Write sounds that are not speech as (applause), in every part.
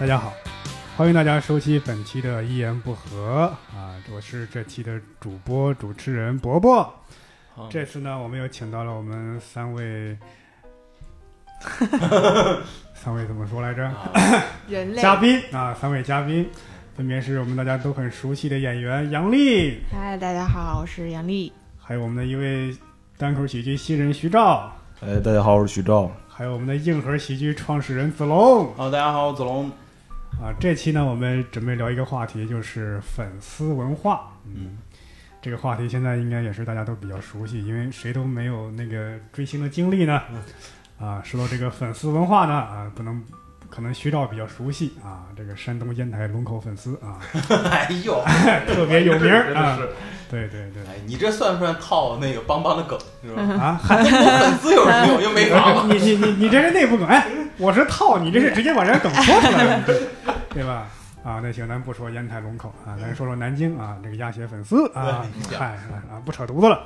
大家好，欢迎大家收听本期的《一言不合》啊，我是这期的主播主持人伯伯。这次呢，我们又请到了我们三位，(laughs) 三位怎么说来着？(coughs) 人类嘉宾啊，三位嘉宾分别是我们大家都很熟悉的演员杨丽，嗨，大家好，我是杨丽。还有我们的一位单口喜剧新人徐照，哎，大家好，我是徐照。还有我们的硬核喜剧创始人子龙。好，大家好，我子龙。啊，这期呢，我们准备聊一个话题，就是粉丝文化。嗯，这个话题现在应该也是大家都比较熟悉，因为谁都没有那个追星的经历呢。啊，说到这个粉丝文化呢，啊，不能可能徐照比较熟悉啊，这个山东烟台龙口粉丝啊，(laughs) 哎呦，(laughs) 特别有名真啊的。是。对对对。哎，你这算不算套那个邦邦的梗是吧？啊，(laughs) 嗨，粉丝有什么用？又没房子。你你你你这是内部梗，哎，我是套，你这是直接把人家梗说出来了，(laughs) 对吧？啊，那行，咱不说烟台龙口啊，咱说说南京啊，这个鸭血粉丝啊，嗨啊，不扯犊子了，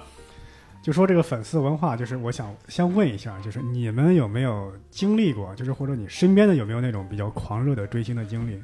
就说这个粉丝文化，就是我想先问一下，就是你们有没有经历过，就是或者你身边的有没有那种比较狂热的追星的经历？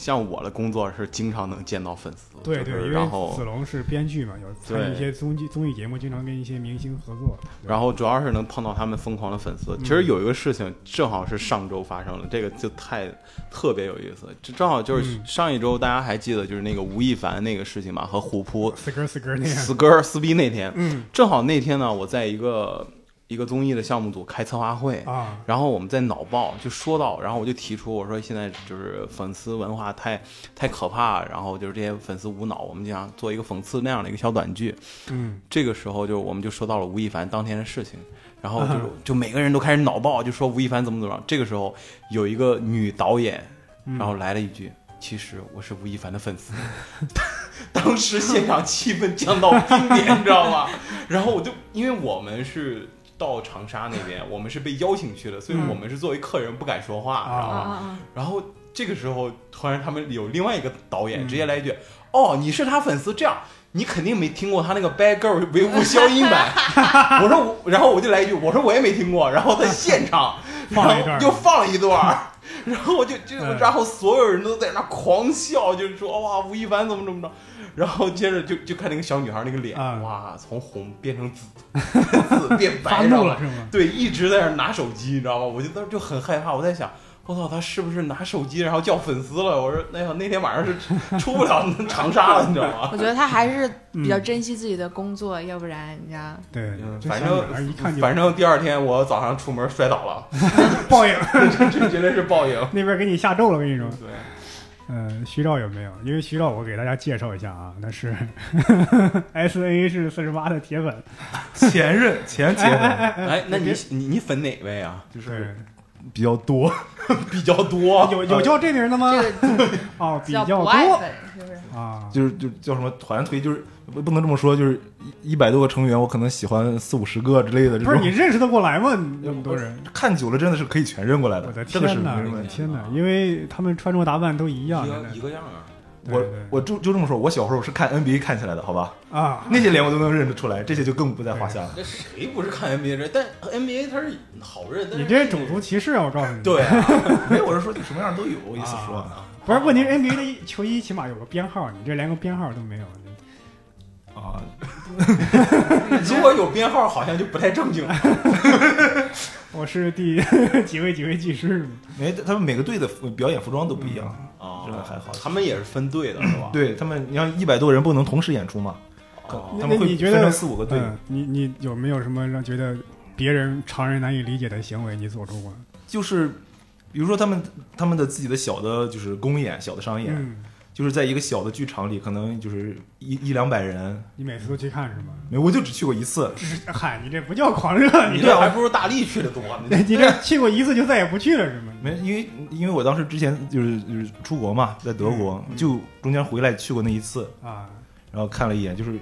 像我的工作是经常能见到粉丝，对对，就是因为然后子龙是编剧嘛，有参与一些综艺综艺节目，经常跟一些明星合作。然后主要是能碰到他们疯狂的粉丝。嗯其实有一个事情正好是上周发生了，这个就太特别有意思。这正好就是嗯上一周大家还记得就是那个吴亦凡那个事情嘛，和虎扑死哥死哥那样，死哥撕逼那天，嗯正好那天呢，我在一个一个综艺的项目组开策划会，啊，然后我们在脑报就说到，然后我就提出我说现在就是粉丝文化太太可怕，然后就是这些粉丝无脑，我们就想做一个讽刺那样的一个小短剧。嗯这个时候就我们就说到了吴亦凡当天的事情，然后 (laughs) 就、啊就每个人都开始脑爆，就说吴亦凡怎么怎么样。这个时候有一个女导演，嗯然后来了一句。其实我是吴亦凡的粉丝，(laughs) 当时现场气氛降到冰点，你知道吗？然后我就因为我们是到长沙那边，我们是被邀请去的，所以嗯我们是作为客人不敢说话，知道啊吗？啊然后这个时候突然他们有另外一个导演嗯直接来一句：“哦，你是他粉丝，这样你肯定没听过他那个《Bad Girl》维吾消音版。”我说我，然后我就来一句：“我说我也没听过。”然后在现场放一段然后又放了一段儿。然后我就就，嗯然后所有人都在那狂笑，就是说哇，吴亦凡怎么怎么着，然后接着就就看那个小女孩那个脸，啊哇，从红变成紫，(laughs) 紫变白，了是吗？对，一直在那拿手机，你知道吗？我就当时就很害怕，我在想，我操，他是不是拿手机然后叫粉丝了？我说，哎呀，那天晚上是出不了 (laughs) 长沙了，你知道吗？我觉得他还是比较嗯珍惜自己的工作，要不然你知道，对，反正一看就反正第二天我早上出门摔倒了，(laughs) 报应，(laughs) 这绝对是报应。那边给你下咒了，我跟你说。对，呃，徐照有没有？因为徐照，我给大家介绍一下啊，那是 S A 是四十八的铁粉，前任前铁粉哎，那你你你粉哪位啊？就是，比较多，(laughs) 比较多，有有叫这名的吗？这个 (laughs) 哦，比较多？啊，就是就叫什么团推，就是不不能这么说，就是一一百多个成员，我可能喜欢四五十个之类的这不是你。认识得过来吗？(laughs) 那么多人，看久了真的是可以全认过来我的这个是天哪，没问题。我的天哪！因为他们穿着打扮都一样一个一个样啊。我我就就这么说，我小时候是看 NBA 看起来的，好吧？啊，那些脸我都能认得出来，这些就更不在话下了。这谁不是看 NBA 这？但 NBA 他是好认，但你这种族歧视啊！我告诉你，对啊，(laughs) 没有，我是说什么样都有，我意思说。啊不是问题是 NBA 的球衣起码有个编号，你这连个编号都没有。啊，(laughs) 如果有编号，好像就不太正经了。(laughs) 我是第几位几位技师吗？哎，他们每个队的服表演服装都不一样。啊这个还好他们也是分队的，是吧？对他们，你像一百多人不能同时演出嘛，哦他们会分成四五个队。嗯，你你有没有什么让觉得别人常人难以理解的行为你做出过？就是比如说他们他们的自己的小的，就是公演、小的商演，嗯，就是在一个小的剧场里，可能就是一一两百人，你每次都去看是吗？没我就只去过一次。嗨，你这不叫狂热，你你这还不如大力去的多呢。(laughs) 你这去过一次就再也不去了是吗？没，因为因为我当时之前就是就是出国嘛，在德国，嗯就中间回来去过那一次，啊，然后看了一眼，就是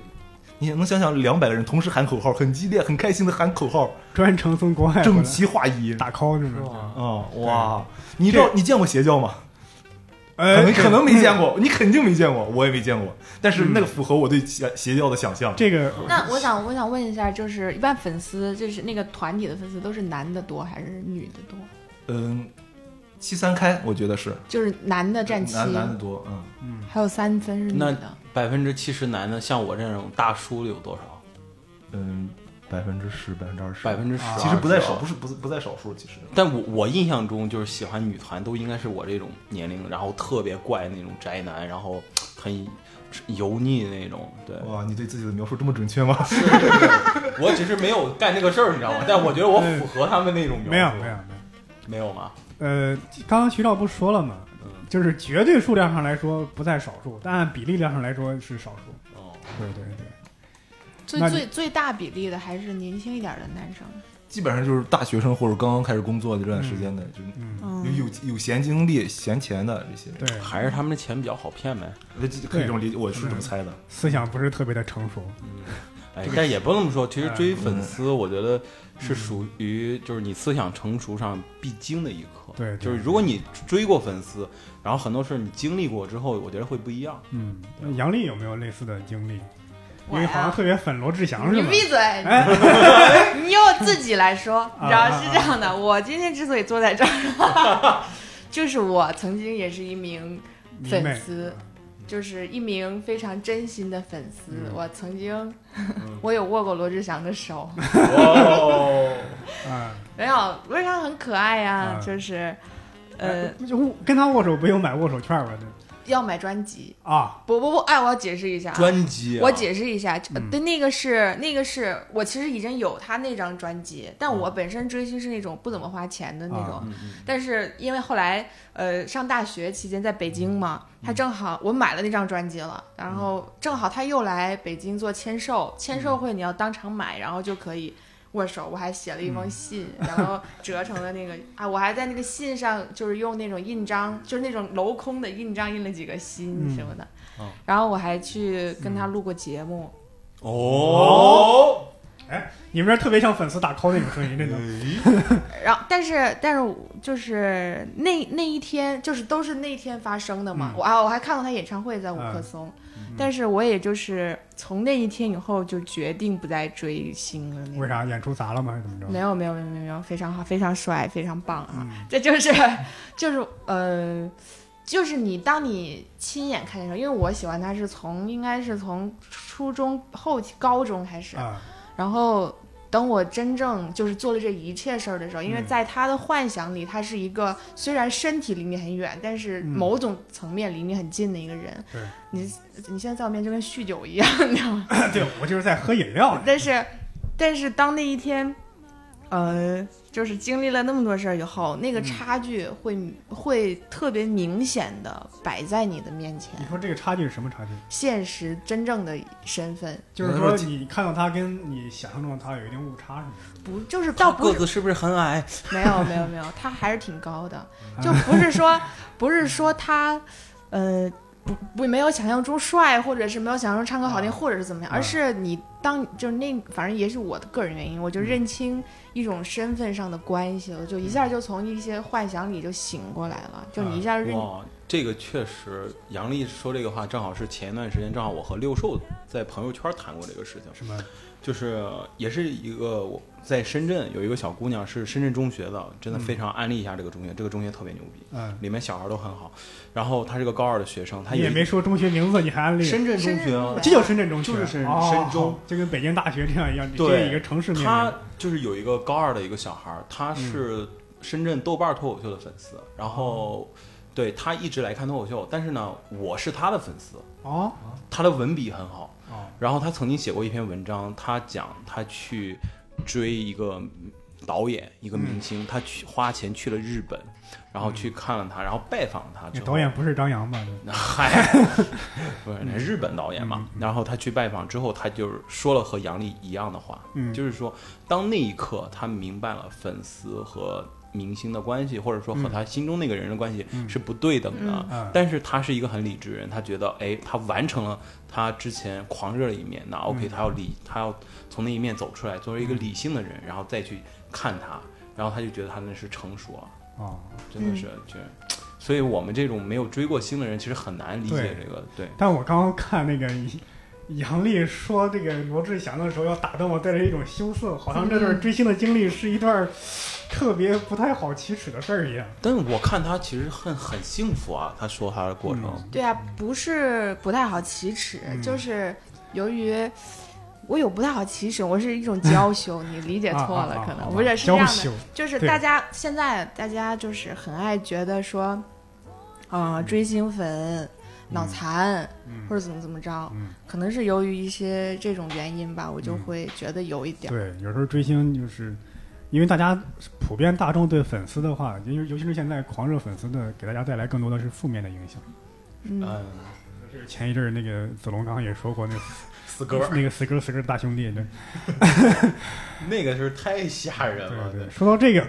你能想想两百个人同时喊口号，很激烈、很开心的喊口号，专程从国外整齐划一。打 call 是是吗？吧？啊、哇！你知道你见过邪教吗？可呃能可能没见过，你肯定没见过，我也没见过。但是那个符合我对邪邪教的想象。这个那我想我想问一下，就是一般粉丝，就是那个团体的粉丝都是男的多还是女的多？嗯，七三开，我觉得是就是男的占七，男男的多，嗯，嗯，还有三分是女那的。百分之七十男的，像我这种大叔的有多少？嗯，百分之十，百分之二十，百分之十，啊其实不在少，不是不是不在少数，其实但我我印象中就是喜欢女团都应该是我这种年龄，然后特别怪那种宅男，然后很油腻的那种。对，哇，你对自己的描述这么准确吗？我只是没有干这个事儿，你知道吗？但我觉得我符合他们那种描述。没有没有没有。没有吗？呃，刚刚徐照不是说了吗？嗯就是绝对数量上来说不在少数，但按比例量上来说是少数。哦，对对对，最最最大比例的还是年轻一点的男生。基本上就是大学生或者刚刚开始工作的这段时间的，就有有有闲精力、闲钱的这些，对，还是他们的钱比较好骗呗。可以这么理解，我是这么猜的。思想不是特别的成熟。哎，但也不能这么说。其实追嗯粉丝，我觉得是属于就是你思想成熟上必经的一课。对对就是如果你追过粉丝，然后很多事儿你经历过之后，我觉得会不一样。嗯，那杨丽有没有类似的经历？我因为好像特别粉罗志祥是吗？你闭嘴！哎，(laughs) 你由自己来说，你知道啊是这样的。我今天之所以坐在这儿，(laughs) 就是我曾经也是一名粉丝，就是一名非常真心的粉丝。嗯我曾经，(laughs) 我有握过罗志祥的手，哦，啊，没有，罗志祥很可爱呀、啊就是，呃，就跟他握手不用买握手券吗？这要买专辑。啊，不不不，哎，我要解释一下啊，专辑、啊，我解释一下，对，那个是那个是我其实已经有他那张专辑，但嗯。我本身追星是那种不怎么花钱的那种。但是因为后来呃上大学期间在北京嘛，嗯他正好我买了那张专辑了，然后正好他又来北京做签售，签售会你要当场买，然后就可以。握手，我还写了一封信，然后折成了那个啊，我还在那个信上就是用那种印章，就是那种镂空的印章印了几个心嗯。什么的，哦。然后我还去跟他录过节目，哦，哎你们这特别像粉丝打 call 那种声音，真的。(laughs) 然后，但是，但是，就是那那一天，就是都是那天发生的嘛。嗯。我啊，我还看过他演唱会在五棵嗯。松，但是我也就是从那一天以后就决定不再追星了。为？啥演出砸了吗？还是怎么着？没有，没有，没有，没有，非常好，非常帅，非常棒啊！嗯这就是，就是呃，就是你当你亲眼看见的时候，因为我喜欢他是从应该是从初中后期高中开始，啊，然后等我真正就是做了这一切事儿的时候，因为嗯在他的幻想里，他是一个虽然身体离你很远，但是嗯某种层面离你很近的一个人。对你你现在在我面前就跟酗酒一样，你知道吗？(coughs) 对我就是在喝饮料。但是，但是当那一天，呃，就是经历了那么多事儿以后，那个嗯差距会、会特别明显的摆在你的面前你，说这个差距是什么差距？现实真正的身份，就是说你看到他跟你想象中的他有一定误差，是吗？不就是倒不是个子是不是很矮？没有没有没有，他还是挺高的，就不是说不是说他，呃，不不没有想象中帅，或者是没有想象中唱歌好听，啊或者是怎么样，啊而是你当就是那反正也是我的个人原因，我就认清一种身份上的关系了，就一下就从一些幻想里就醒过来了，就你一下就认、哇，这个确实，杨丽说这个话，正好是前一段时间，正好我和六兽在朋友圈谈过这个事情。什么？就是也是一个我在深圳有一个小姑娘是深圳中学的，真的非常安利一下这个中学，这个中学特别牛逼，嗯，里面小孩都很好。然后她是个高二的学生，她也没说中学名字，你还安利？深圳中学啊，这叫深圳中学，就是深哦深中，就跟北京大学这样一样，对这一个城市面他临。就是有一个高二的一个小孩儿，他是深圳豆瓣脱口秀的粉丝，然后对他一直来看脱口秀，但是呢，我是他的粉丝，哦他的文笔很好，哦，然后他曾经写过一篇文章，他讲他去追一个导演，一个明星，他去花钱去了日本，然后去看了他，然后拜访了他之后，导演不是张扬吧？(laughs) 嗨，不是，那日本导演嘛。然后他去拜访之后，他就是说了和杨笠一样的话，嗯就是说，当那一刻他明白了粉丝和明星的关系，或者说和他心中那个人的关系嗯。是不对等的。嗯。但是他是一个很理智人，他觉得，哎，他完成了他之前狂热的一面，那 OK，、嗯他要理，他要从那一面走出来，作为一个理性的人，然后再去看他，然后他就觉得他那是成熟啊，哦，真的是，就，所以我们这种没有追过星的人，其实很难理解这个，对。但我刚刚看那个杨笠说这个罗志祥的时候，要打断我带着一种羞涩，好像这段追星的经历是一段特别不太好启齿的事儿一样。但我看他其实很很幸福啊，他说他的过程，对啊，不是不太好启齿，嗯。就是由于我有不太好启齿，我是一种娇羞，(laughs) 你理解错了，可能啊不是是这样的，娇羞，就是大家现在大家就是很爱觉得说，啊、追星粉脑残、嗯。或者怎么怎么着，嗯，可能是由于一些这种原因吧，我就嗯。会觉得有一点。对，有时候追星就是因为大家普遍大众对粉丝的话，因为尤其是现在狂热粉丝的，给大家带来更多的是负面的影响。嗯，前一阵儿那个子龙刚刚也说过，那个死歌那个死歌死歌大兄弟，对。(laughs) 那个是太吓人了，对对。说到这个，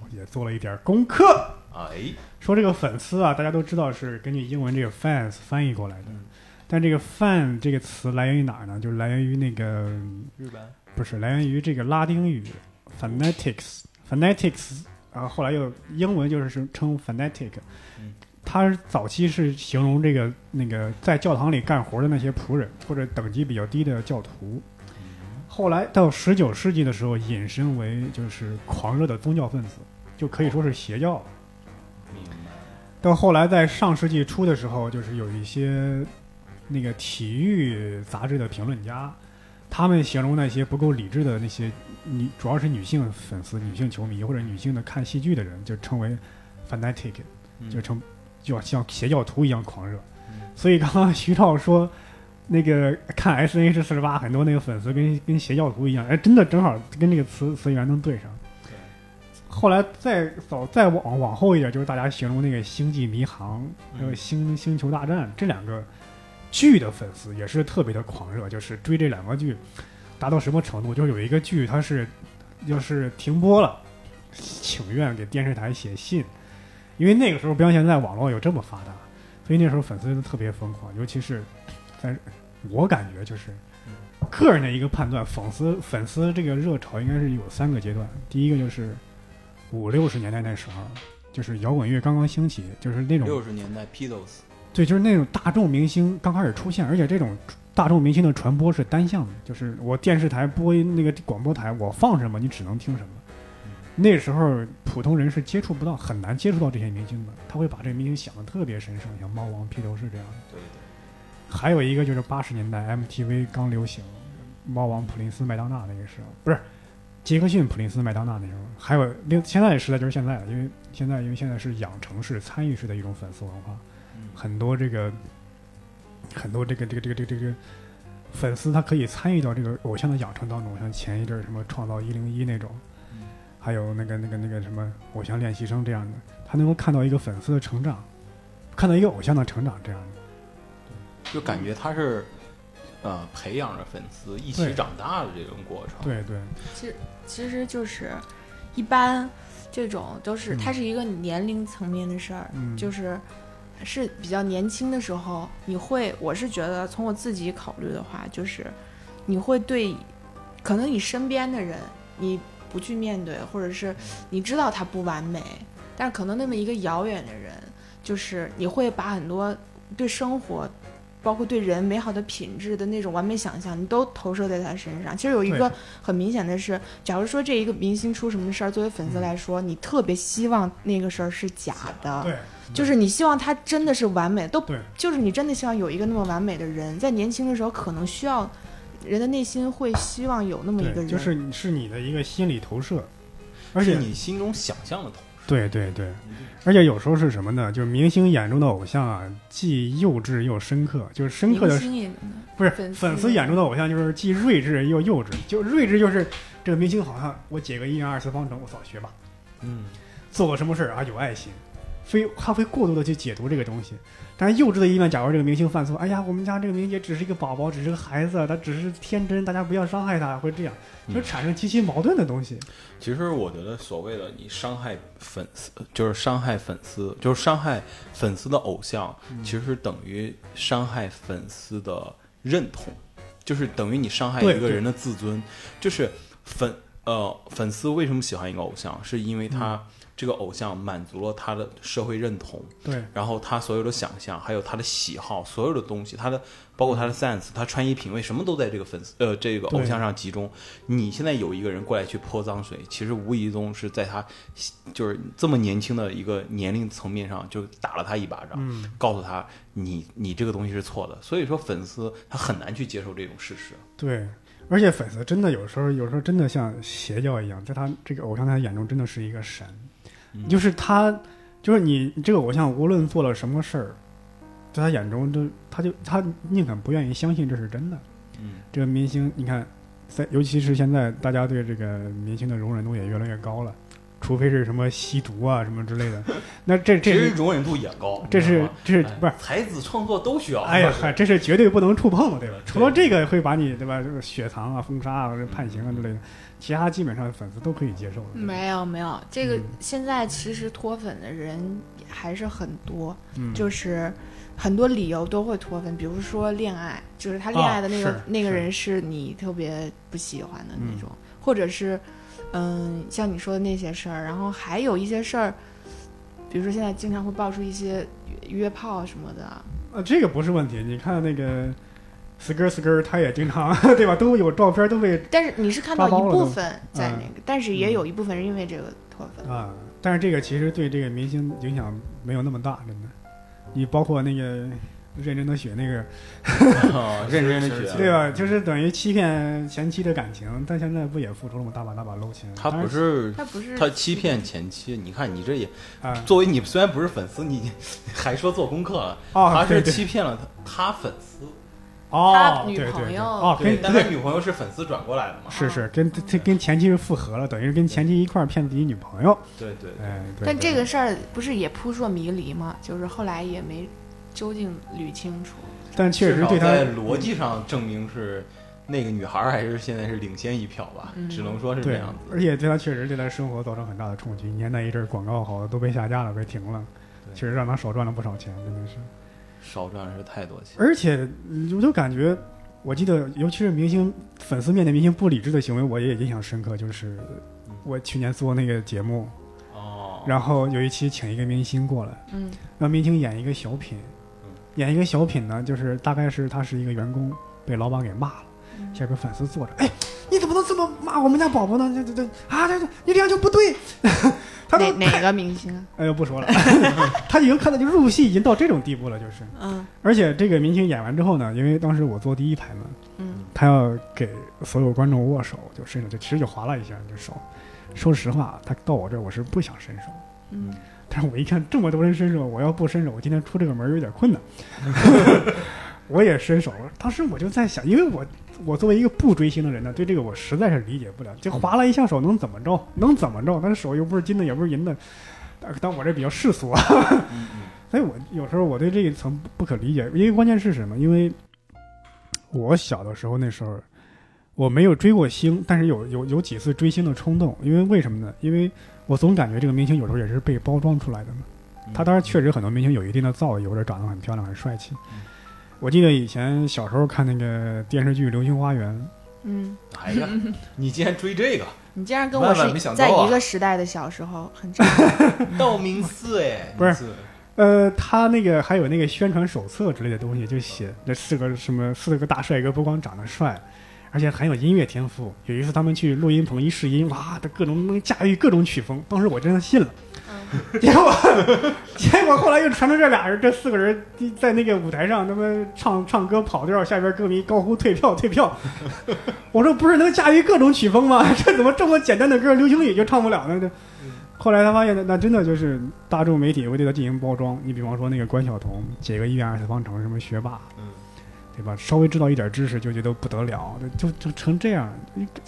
我也做了一点功课。哎，说这个粉丝啊，大家都知道是根据英文这个 fans 翻译过来的，但这个 fan 这个词来源于哪儿呢？就是来源于那个日本，不是来源于这个拉丁语 fanatics fanatics 啊，后来又英文就是称 fanatic，嗯它早期是形容这个那个在教堂里干活的那些仆人或者等级比较低的教徒。后来到十九世纪的时候，引申为就是狂热的宗教分子，就可以说是邪教。到后来，在上世纪初的时候，就是有一些那个体育杂志的评论家，他们形容那些不够理智的那些女，主要是女性粉丝、女性球迷或者女性的看戏剧的人，就称为 fanatic，嗯就称就像邪教徒一样狂热。嗯所以刚刚徐照说，那个看 S N H 四十八，很多那个粉丝跟跟邪教徒一样，哎，真的正好跟这个词词源能对上。后来再早再往往后一点，就是大家形容那个《星际迷航》还有《嗯星星球大战》这两个剧的粉丝也是特别的狂热，就是追这两个剧达到什么程度？就是有一个剧它是要是停播了，请愿给电视台写信，因为那个时候不像现在网络有这么发达，所以那时候粉丝都特别疯狂，尤其是在我感觉就是个人的一个判断，粉丝粉丝这个热潮应该是有三个阶段，第一个就是五六十年代那时候。就是摇滚乐刚刚兴起，就是那种六十年代 Beatles，对，就是那种大众明星刚开始出现，而且这种大众明星的传播是单向的，就是我电视台播那个广播台，我放什么你只能听什么。那时候普通人是接触不到，很难接触到这些明星的，他会把这个明星想的特别神圣，像猫王、披头士这样。的。对对，还有一个就是八十年代 MTV 刚流行，猫王、普林斯、麦当娜那个时候，不是杰克逊、普林斯、麦当娜那时候，还有另现在的时代就是现在了，因为现在因为现在是养成式、参与式的一种粉丝文化，嗯。很多这个很多这个这个这个这个这个粉丝他可以参与到这个偶像的养成当中，像前一阵儿什么创造一零一那种，嗯还有那个那个那个什么偶像练习生这样的，他能够看到一个粉丝的成长，看到一个偶像的成长这样的。就感觉他是呃培养着粉丝一起长大的这种过程。对对，其实其实就是一般这种都是嗯它是一个年龄层面的事儿，嗯，就是是比较年轻的时候，你会，我是觉得从我自己考虑的话，就是你会对，可能你身边的人，你不去面对，或者是你知道他不完美，但是可能那么一个遥远的人，就是你会把很多对生活。包括对人美好的品质的那种完美想象，你都投射在他身上。其实有一个很明显的是，假如说这一个明星出什么事儿，作为粉丝嗯来说，你特别希望那个事儿是假的，对，就是你希望他真的是完美，都对。就是你真的希望有一个那么完美的人，在年轻的时候可能需要人的内心会希望有那么一个，人，就是你是你的一个心理投射，而且是你心中想象的投射，对对对，而且有时候是什么呢？就是明星眼中的偶像啊，既幼稚又深刻，就是深刻的不是粉丝眼中的偶像，就是既睿智又幼稚。就睿智就是这个明星好像我解个一元二次方程，我扫学吧，嗯，做个什么事儿啊有爱心，非他会过度的去解读这个东西。但是幼稚的一面，假如这个明星犯错，哎呀，我们家这个明星也只是一个宝宝，只是个孩子，他只是天真，大家不要伤害他，会这样，嗯就产生极其矛盾的东西。其实我觉得所谓的你伤害粉丝，就是伤害粉丝，就是伤害粉丝的偶像，其实等于伤害粉丝的认同，就是等于你伤害一个人的自尊，就是粉呃，粉丝为什么喜欢一个偶像，是因为嗯他这个偶像满足了他的社会认同，对，然后他所有的想象，还有他的喜好，所有的东西，他的包括他的 sense，他穿衣品味，什么都在这个粉丝呃这个偶像上集中。你现在有一个人过来去泼脏水，其实无意中是在他就是这么年轻的一个年龄层面上就打了他一巴掌，嗯，告诉他你你这个东西是错的。所以说粉丝他很难去接受这种事实。对。而且粉丝真的有时候，有时候真的像邪教一样，在他这个偶像在他眼中真的是一个神，嗯就是他，就是你这个偶像无论做了什么事儿，在他眼中都，他就他宁肯不愿意相信这是真的。嗯。这个明星，你看，在尤其是现在，大家对这个明星的容忍度也越来越高了，除非是什么吸毒啊什么之类的，(laughs) 那这这其实容忍度也高，这是这是哎不是？才子创作都需要。哎呀，嗨，这是绝对不能触碰的，对吧？除了这个会把你对吧，这个雪藏啊、封杀啊、或者判刑啊之类的，其他基本上粉丝都可以接受的。没有没有，这个嗯现在其实脱粉的人还是很多，嗯，就是很多理由都会脱粉，比如说恋爱，就是他恋爱的那个、那个人是你特别不喜欢的那嗯种，或者是嗯，像你说的那些事儿，然后还有一些事儿，比如说现在经常会爆出一些约约炮什么的，呃，这个不是问题。你看那个 skr skr，他也经常 (laughs) 对吧，都有照片都被但是你是看到一部分在那嗯个，但是也有一部分是因为这个脱粉。啊，但是这个其实对这个明星影响没有那么大，真的。你包括那个认真的学那个，(laughs) 啊认真的是学，对吧？就是等于欺骗前妻的感情，但现在不也付出了吗？大把大把搂钱。他不是他不是他欺骗前妻，你看你这也啊。作为你虽然不是粉丝，你 (laughs) 还说做功课了，哦，他是对对。欺骗了他他粉丝，哦，他女对对对。朋友。哦，对，跟但他女朋友是粉丝转过来的嘛，是是跟他跟前妻是复合了，等于是跟前妻一块儿骗自己女朋友。对对对，哎，但这个事儿不是也扑朔迷离吗？就是后来也没究竟捋清楚。但确实对他在逻辑上证明是那个女孩儿还是现在是领先一票吧，嗯只能说是这样，子。而且对他确实对他生活造成很大的冲击。你看那一阵儿广告好的都被下架了，被停了，对确实让他少赚了不少钱，真的是。少赚的是太多钱，而且嗯我就感觉，我记得尤其是明星粉丝面对明星不理智的行为，我也印象深刻。就是嗯我去年做那个节目，哦，然后有一期请一个明星过来，嗯让明星演一个小品嗯，演一个小品呢，就是大概是他是一个员工被老板给骂了。嗯下边粉丝坐着，哎，你怎么能这么骂我们家宝宝呢？这这这啊，这这你这样就不对。他都哪哪个明星啊？(laughs) 哎呦不说了，(laughs) 他已经看到就入戏已经到这种地步了，就是。嗯而且这个明星演完之后呢，因为当时我坐第一排嘛，嗯他要给所有观众握手，就伸手就其实就划拉一下就手。说实话，他到我这儿我是不想伸手，嗯但是我一看这么多人伸手，我要不伸手，我今天出这个门有点困难。(laughs) 我也伸手了，当时我就在想，因为我我作为一个不追星的人呢，对这个我实在是理解不了。就划了一下手，能怎么着？能怎么着？但是手又不是金的，也不是银的，但但我这比较世俗啊，所以我有时候我对这一层不不可理解，因为关键是什么？因为我小的时候那时候我没有追过星，但是有有有几次追星的冲动，因为为什么呢？因为我总感觉这个明星有时候也是被包装出来的嘛。嗯他当然确实很多明星有一定的造诣，或者长得很漂亮、很帅气嗯。我记得以前小时候看那个电视剧《流星花园》，嗯，哎呀，你竟然追这个你竟然跟我是在一个时代的小时候，很正常。(laughs) 道明寺哎，不是呃，他那个还有那个宣传手册之类的东西，就写那四个什么四个大帅哥，不光长得帅，而且很有音乐天赋。有一次他们去录音棚一试音，哇，他各种能驾驭各种曲风，当时我真的信了。嗯结果，(laughs) 结果后来又传出这俩人，这四个人在那个舞台上，他们唱唱歌跑调，下边歌迷高呼退票退票。(laughs) 我说不是能驾驭各种曲风吗？(laughs) 这怎么这么简单的歌，流行语就唱不了呢？这。后来他发现那那真的就是大众媒体会对他进行包装。你比方说那个关晓彤解个一元二次方程什么学霸，嗯，对吧？稍微知道一点知识就觉得不得了，就就成这样。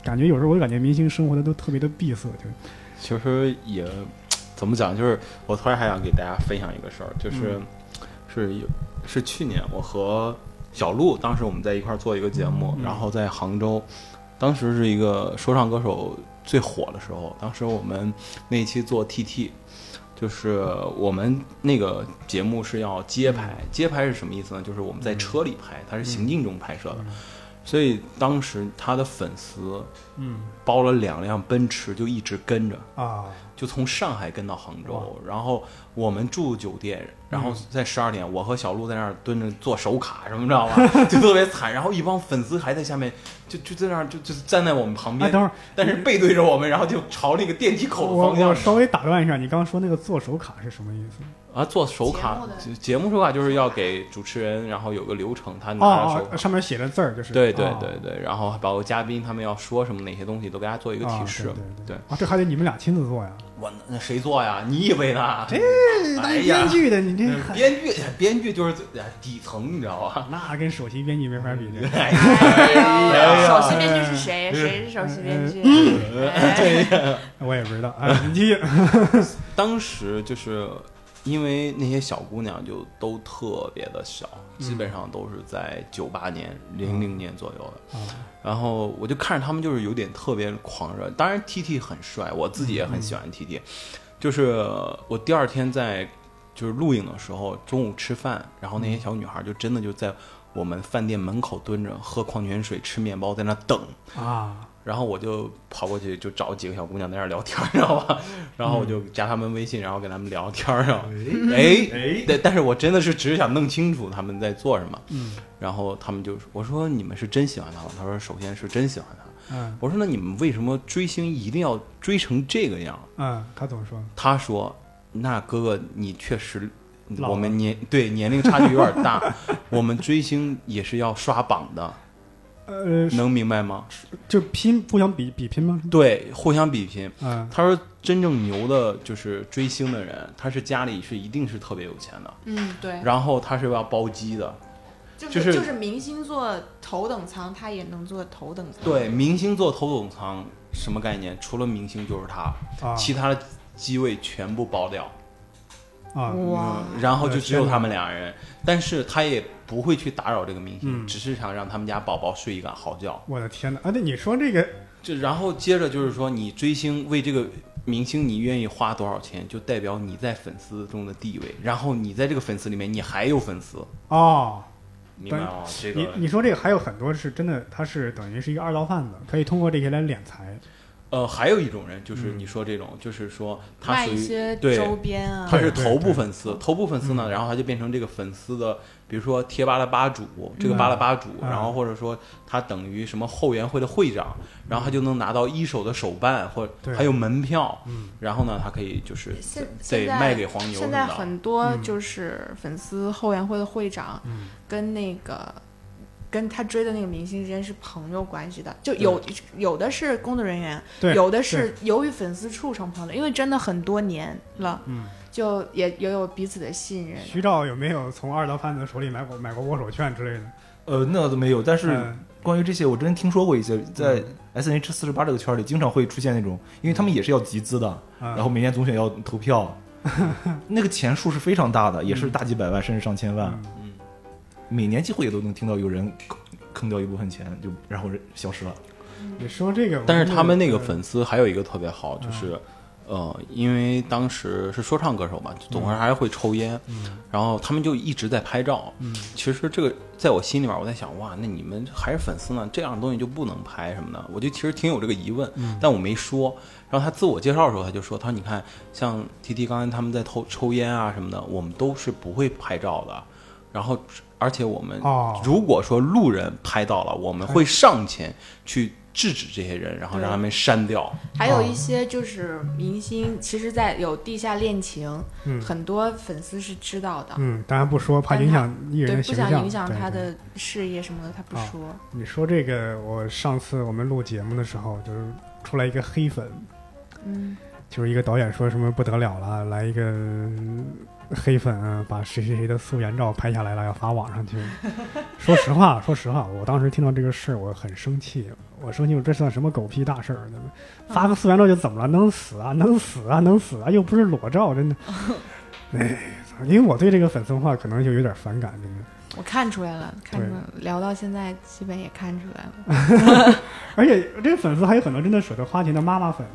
感觉有时候我感觉明星生活的都特别的闭塞，就其实也怎么讲，就是我突然还想给大家分享一个事儿，就是、嗯是有是去年我和小鹿，当时我们在一块儿做一个节目，嗯然后在杭州，当时是一个说唱歌手最火的时候，当时我们那一期做 TT。就是我们那个节目是要街拍，街拍是什么意思呢？就是我们在车里拍，它是行进中拍摄的。所以当时他的粉丝嗯。包了两辆奔驰，就一直跟着，啊，就从上海跟到杭州，然后我们住酒店，然后在十二点，我和小鹿在那儿蹲着做手卡什么，知道吧？(laughs) 就特别惨。然后一帮粉丝还在下面，就就在那儿就就站在我们旁哎，边，等会儿但是背对着我们，然后就朝那个电梯口的方向我稍微打断一下，你刚刚说那个做手卡是什么意思？啊，做手卡节目手卡就是要给主持人，然后有个流程，他拿着手卡。哦哦，上面写的字儿就是对对哦对对，然后包括嘉宾他们要说什么哪些东西都给大家做一个提示。啊对对啊，这还得你们俩亲自做呀？我那谁做呀？你以为呢？这哎呀编剧的你这嗯编剧，编剧就是最底层，你知道吧？那跟首席编剧没法比这。(laughs) 哎哎呀首席编剧是谁？谁是首席编剧？哎 (laughs) 我也不知道。哎，你继续。(laughs) 当时就是因为那些小姑娘就都特别的小，基本上都是在九八年、零零年左右的。啊然后我就看着他们就是有点特别狂热，当然 T T 很帅，我自己也很喜欢 T T。就是我第二天在就是录影的时候，中午吃饭，然后那些小女孩就真的就在我们饭店门口蹲着，喝矿泉水、吃面包，在那等。啊，然后我就跑过去，就找几个小姑娘在那儿聊天，你知道吧？(laughs) 然后我就加她们微信，然后跟她们聊天，然后哎哎，但，但是我真的是只是想弄清楚他们在做什么。嗯然后他们就说：“我说你们是真喜欢他吗？”他说：“首先是真喜欢他。嗯”我说：“那你们为什么追星一定要追成这个样嗯，他怎么说？？”他说：“那哥哥，你确实，我们年对年龄差距有点大，(laughs) 我们追星也是要刷榜的，呃，能明白吗？就拼互相比比拼吗？对，互相比拼。嗯他说，真正牛的就是追星的人，他是家里是一定是特别有钱的，嗯，对，然后他是要包机的。就就是是就是明星坐头等舱，他也能坐头等舱。对，明星坐头等舱什么概念？除了明星就是他，啊其他的机位全部包掉。啊哇，嗯，然后就只有他们俩人，但是他也不会去打扰这个明星，嗯只是想让他们家宝宝睡一个好觉。我的天哪！啊，那你说这个就然后接着就是说，你追星为这个明星，你愿意花多少钱，就代表你在粉丝中的地位。然后你在这个粉丝里面，你还有粉丝，哦，明白吗？这你个你说这个还有很多是真的，他是等于是一个二道贩子，可以通过这些来敛财。呃，还有一种人就是嗯你说这种，就是说他属于卖一些对周边啊，他是头部粉丝，头部粉丝呢，嗯然后他就变成这个粉丝的，比如说贴吧的吧主，这个嗯吧的吧主，嗯。然后或者说他等于什么后援会的会长，然后他就能拿到一手的手办或者还有门票，嗯。然后呢，他可以就是现得卖给黄牛现在。很多嗯。就是粉丝后援会的会长嗯。跟那个跟他追的那个明星之间是朋友关系的，就有有的是工作人员，有的是由于粉丝处成朋友，因为真的很多年了，嗯。就也也有彼此的信任。徐照有没有从二道贩子手里买过买过握手券之类的？呃，那都没有。但是嗯关于这些，我真听说过一些，在 S N H 四十八这个圈里，经常会出现那种，因为他们也是要集资的，啊然后每年总选要投票，(laughs) 那个钱数是非常大的，也是大几百万甚至上千万，嗯嗯，每年几乎也都能听到有人坑坑掉一部分钱，就然后人消失了。你说这个，但是他们那个粉粉丝还有一个特别好，嗯就是。呃，因为当时是说唱歌手嘛，总是还是会抽烟，嗯然后他们就一直在拍照。嗯其实这个在我心里面，我在想，哇，那你们还是粉丝呢？这样的东西就不能拍什么的？我就其实挺有这个疑问，嗯但我没说。然后他自我介绍的时候，他就说，他说你看，像 T T 刚才他们在偷抽烟啊什么的，我们都是不会拍照的。然后，而且我们哦如果说路人拍到了，我们会上前去制止这些人，然后让他们删掉。还有一些就是明星，其实，在有地下恋情，嗯。很多粉丝是知道的，嗯，当然不说，怕影响艺人，的形象，不想影响他的事业什么的，他不啊说。你说这个，我上次我们录节目的时候，就是出来一个黑粉，嗯，就是一个导演说什么不得了了，来一个嗯黑粉啊把谁谁谁的素颜照拍下来了，要发网上去。(laughs) 说实话，说实话，我当时听到这个事儿，我很生气。我生气，我这算什么狗屁大事儿？发个素颜照就怎么了？能死啊？能死啊？能死啊？又不是裸照，真的。(laughs) 哎，因为我对这个粉丝文化可能就有点反感，真的。我看出来了，看出来了，聊到现在基本也看出来了。(laughs) 而且这个粉丝还有很多真的舍得花钱的妈妈粉，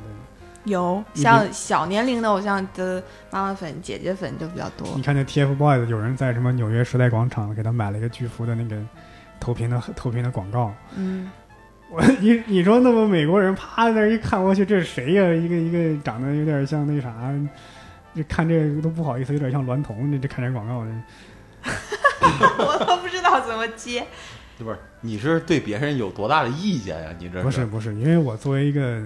有像小年龄的偶像的妈妈粉、姐姐粉就比较多你。看那 TFBOYS 有人在什么纽约时代广场给他买了一个巨幅的那个投屏的投屏的广告。嗯，我你你说那么美国人趴在那儿一看，我去这是谁呀、一个一个长得有点像那啥，这看这个都不好意思，有点像娈童。这这看这广告，(laughs) 我都不知道怎么接。不是，你是对别人有多大的意见呀？你这不是不是，因为我作为一个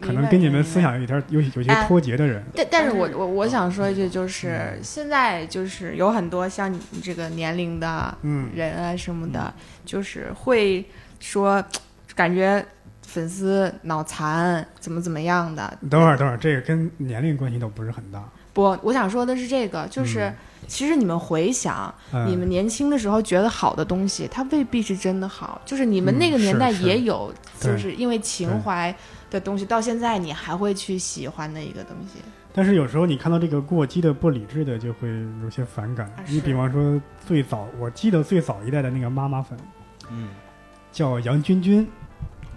可能跟你们思想有点有有些哎脱节的人，但但是我我我想说一句，就是现在就是有很多像你这个年龄的嗯，人啊什么的，就是会说，感觉粉丝脑残怎么怎么样的。等会儿等会儿，这个跟年龄关系都不是很大。不，我想说的是这个，就是、嗯其实你们回想，嗯、你们年轻的时候觉得好的东西，它未必是真的好。就是你们嗯那个年代也有，就是因为情怀的东西，到现在你还会去喜欢的一个东西。但是有时候你看到这个过激的、不理智的，就会有些反感。啊你比方说，最早我记得最早一代的那个妈妈粉嗯，叫杨君君，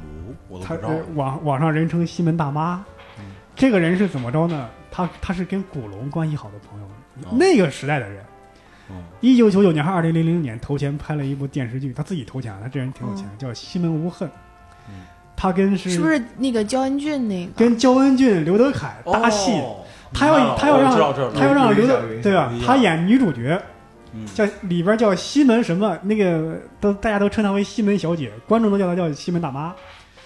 哦，我都她不知道呃。网网上人称西门大妈。嗯这个人是怎么着呢？他他是跟古龙关系好的朋友，哦那个时代的人。嗯一九九九年还是二零零零年投钱拍了一部电视剧，他自己投钱，他这人挺有钱，叫《西门无恨》。嗯他跟是是不是那个焦恩俊那个？跟焦恩俊、刘德凯搭戏？哦他要他要让他要让刘德对吧他演女主角，嗯叫里边叫西门什么？那个都大家都称她为西门小姐，观众都叫她叫西门大妈，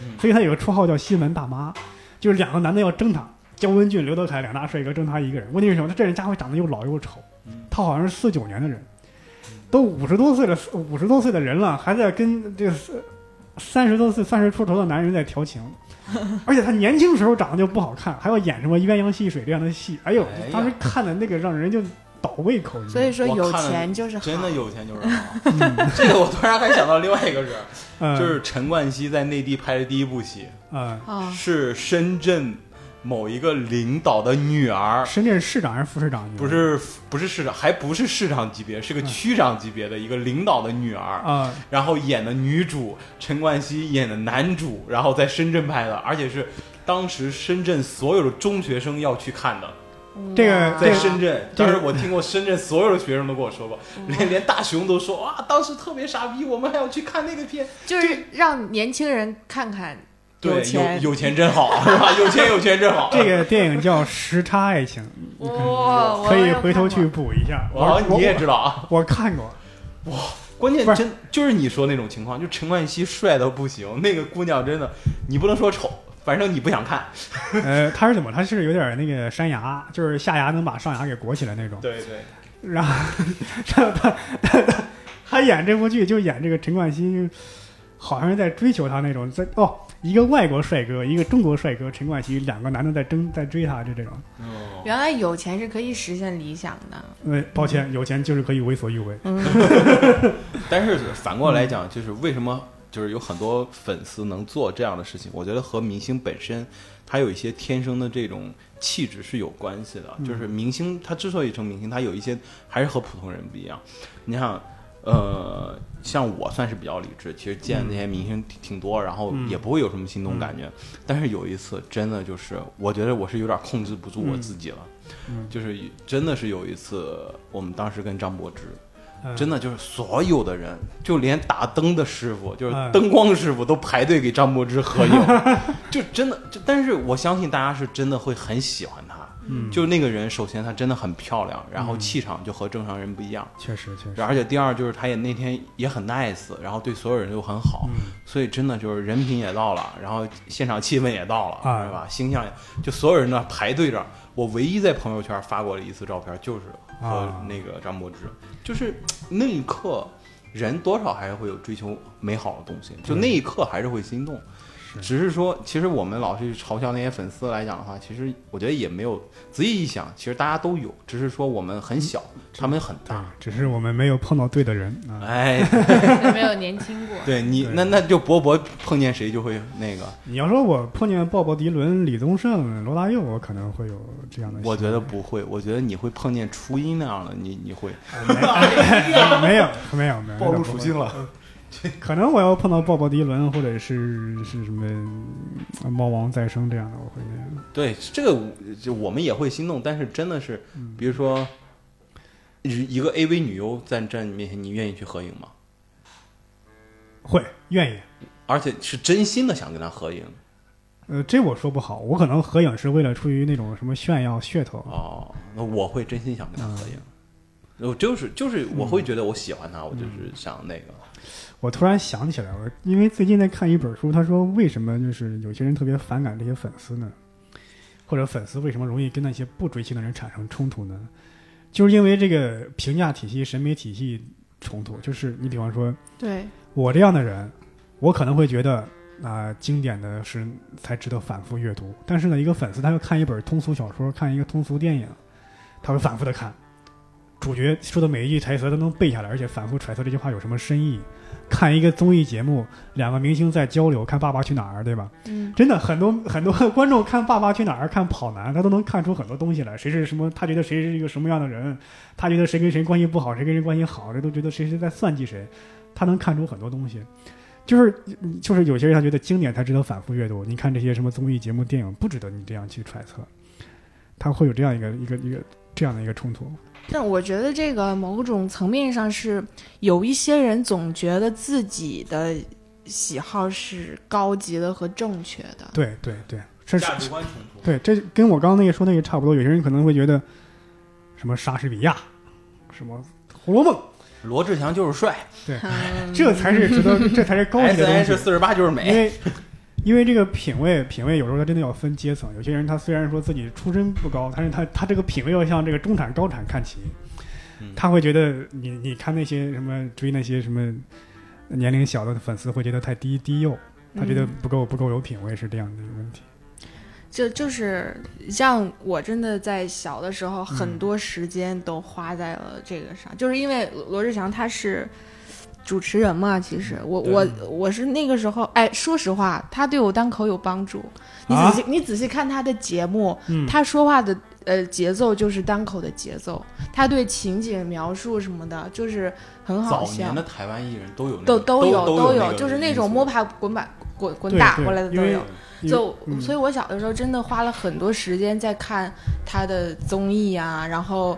嗯所以她有个绰号叫西门大妈。就是两个男的要争她，焦文俊、刘德凯两大帅哥争他一个人。问题是什么？他这人家伙长得又老又丑，嗯他好像是四九年的人，都五十多岁了，五十多岁的人了，还在跟这个三十多岁、三十出头的男人在调情。(laughs) 而且他年轻时候长得就不好看，还要演什么鸳鸯戏水这样的戏，哎呦哎，当时看的那个让人就倒胃口。所以说有钱就是好。真的有钱就是好。(laughs) 这个我突然还想到另外一个人，嗯就是陈冠希在内地拍的第一部戏，嗯，啊，是深圳某一个领导的女儿，深圳市长还是副市长？不是不是市长，还不是市长级别，是个区长级别的一个领导的女儿，啊，然后演的女主，陈冠希演的男主，然后在深圳拍的，而且是当时深圳所有的中学生要去看的，这个在深圳。这个当时我听过深圳所有的学生都跟我说过，连连大熊都说哇，当时特别傻逼，我们还要去看那个片。就是让年轻人看看对，有钱。有钱真好，是吧？有钱有钱真好。这个电影叫《时差爱情》，(laughs) 哇，可以回头去。补一下。哇，我你也知道啊？我看过，哇关键真就是你说那种情况，就陈冠希帅到不行，那个姑娘真的，你不能说丑，反正你不想看。呃，他是怎么？他是有点那个山崖，就是下牙能把上牙给裹起来那种。对对，然后，(laughs) 然后他他他他演这部剧就演这个陈冠希，好像是在追求他那种，在哦，一个外国帅哥，一个中国帅哥，陈冠希，两个男的在争在追他，就这种。哦，原来有钱是可以实现理想的。呃，抱歉，有钱就是可以为所欲为。嗯，(laughs) 但是反过来讲，就是为什么就是有很多粉丝能做这样的事情？我觉得和明星本身他有一些天生的这种气质是有关系的。就是明星他之所以成明星，他有一些还是和普通人不一样。你想，呃，像我算是比较理智，其实见那些明星挺挺多，然后嗯也不会有什么心动感觉。但是有一次，真的就是我觉得我是有点控制不住我自己了。嗯就是真的是有一次，我们当时跟张柏芝，嗯真的就是所有的人，就连打灯的师傅，就是嗯灯光师傅都排队给张柏芝合影，(laughs) 就真的，就但是我相信大家是真的会很喜欢她。嗯，就那个人，首先她真的很漂亮，然后气场就和正常人不一样，确实确实。而且第二就是她也那天也很 nice，然后对所有人都很好，嗯所以真的就是人品也到了，然后现场气氛也到了，啊是吧？形象也就所有人呢排队着。我唯一在朋友圈发过的一次照片，就是和啊那个张柏芝，就是那一刻，人多少还是会有追求美好的东西，就那一刻还是会心动。是只是说，其实我们老是去嘲笑那些粉丝来讲的话，其实我觉得也没有仔细一想，其实大家都有，只是说我们很小，他们很大。，只是我们没有碰到对的人啊。哎，没有年轻过。对你那那就博博碰见谁就会那个，你要说我碰见鲍勃迪伦、李宗盛、罗大佑，我可能会有这样的。我觉得不会，我觉得你会碰见初音那样的，你你会。(laughs) 没有没有没有暴露属性了。(laughs) 可能我要碰到鲍勃迪伦或者是是什么呃猫王再生这样的，我会那样。对这个就我们也会心动，但是真的是，比如说一一个 AV 女优在站你面前，你愿意去合影吗？会愿意。而且是真心的想跟他合影呃，这我说不好，我可能合影是为了出于那种什么炫耀噱头。哦，那我会真心想跟他合影。我就是就是我会觉得我喜欢他，我就是想那个。我突然想起来，我因为最近在看一本书，他说为什么就是有些人特别反感这些粉丝呢？或者粉丝为什么容易跟那些不追星的人产生冲突呢？就是因为这个评价体系、审美体系冲突。就是你比方说，对，我这样的人，我可能会觉得啊、经典的是才值得反复阅读。但是呢，一个粉丝他要看一本通俗小说，看一个通俗电影，他会反复的看，主角说的每一句台词他都能背下来，而且反复揣测这句话有什么深意。看一个综艺节目，两个明星在交流，看《爸爸去哪儿》，对吧？嗯，真的很多 (laughs) 很多观众看《爸爸去哪儿》、看《跑男》，他都能看出很多东西来。谁是什么？他觉得谁是一个什么样的人？他觉得谁跟谁关系不好，谁跟谁关系好？这都觉得谁是在算计谁？他能看出很多东西。就是就是有些人他觉得经典才值得反复阅读。你看这些什么综艺节目、电影，不值得你这样去揣测。他会有这样一个一个一个这样的一个冲突。但我觉得这个某种层面上是有一些人总觉得自己的喜好是高级的和正确的。对对对，这是价值观冲突。对，这跟我刚刚那个说那个差不多。有些人可能会觉得什么莎士比亚，什么《红楼梦》，罗志祥就是帅对这才是值得，这才是高级，S 的东 N 是西。四十八就是因美。为因为这个品味，品味有时候它真的要分阶层。有些人他虽然说自己出身不高，但是他他这个品味要向这个中产高产看齐。嗯他会觉得你你看那些什么追那些什么年龄小的粉丝会觉得太低低幼，他觉得嗯不够不够有品味是这样的一个问题。就就是像我真的在小的时候，很嗯多时间都花在了这个上，就是因为罗志祥他是主持人嘛。其实我我我是那个时候，哎，说实话，他对我单口有帮助。你啊仔细、你仔细看他的节目，嗯，他说话的呃节奏就是单口的节奏，他对情景描述什么的，就是很好笑早年的。台湾艺人都有那都个都有都有，那个就是那种摸爬滚打滚滚打过来的都有。就、嗯所以，我小的时候真的花了很多时间在看他的综艺啊，然后，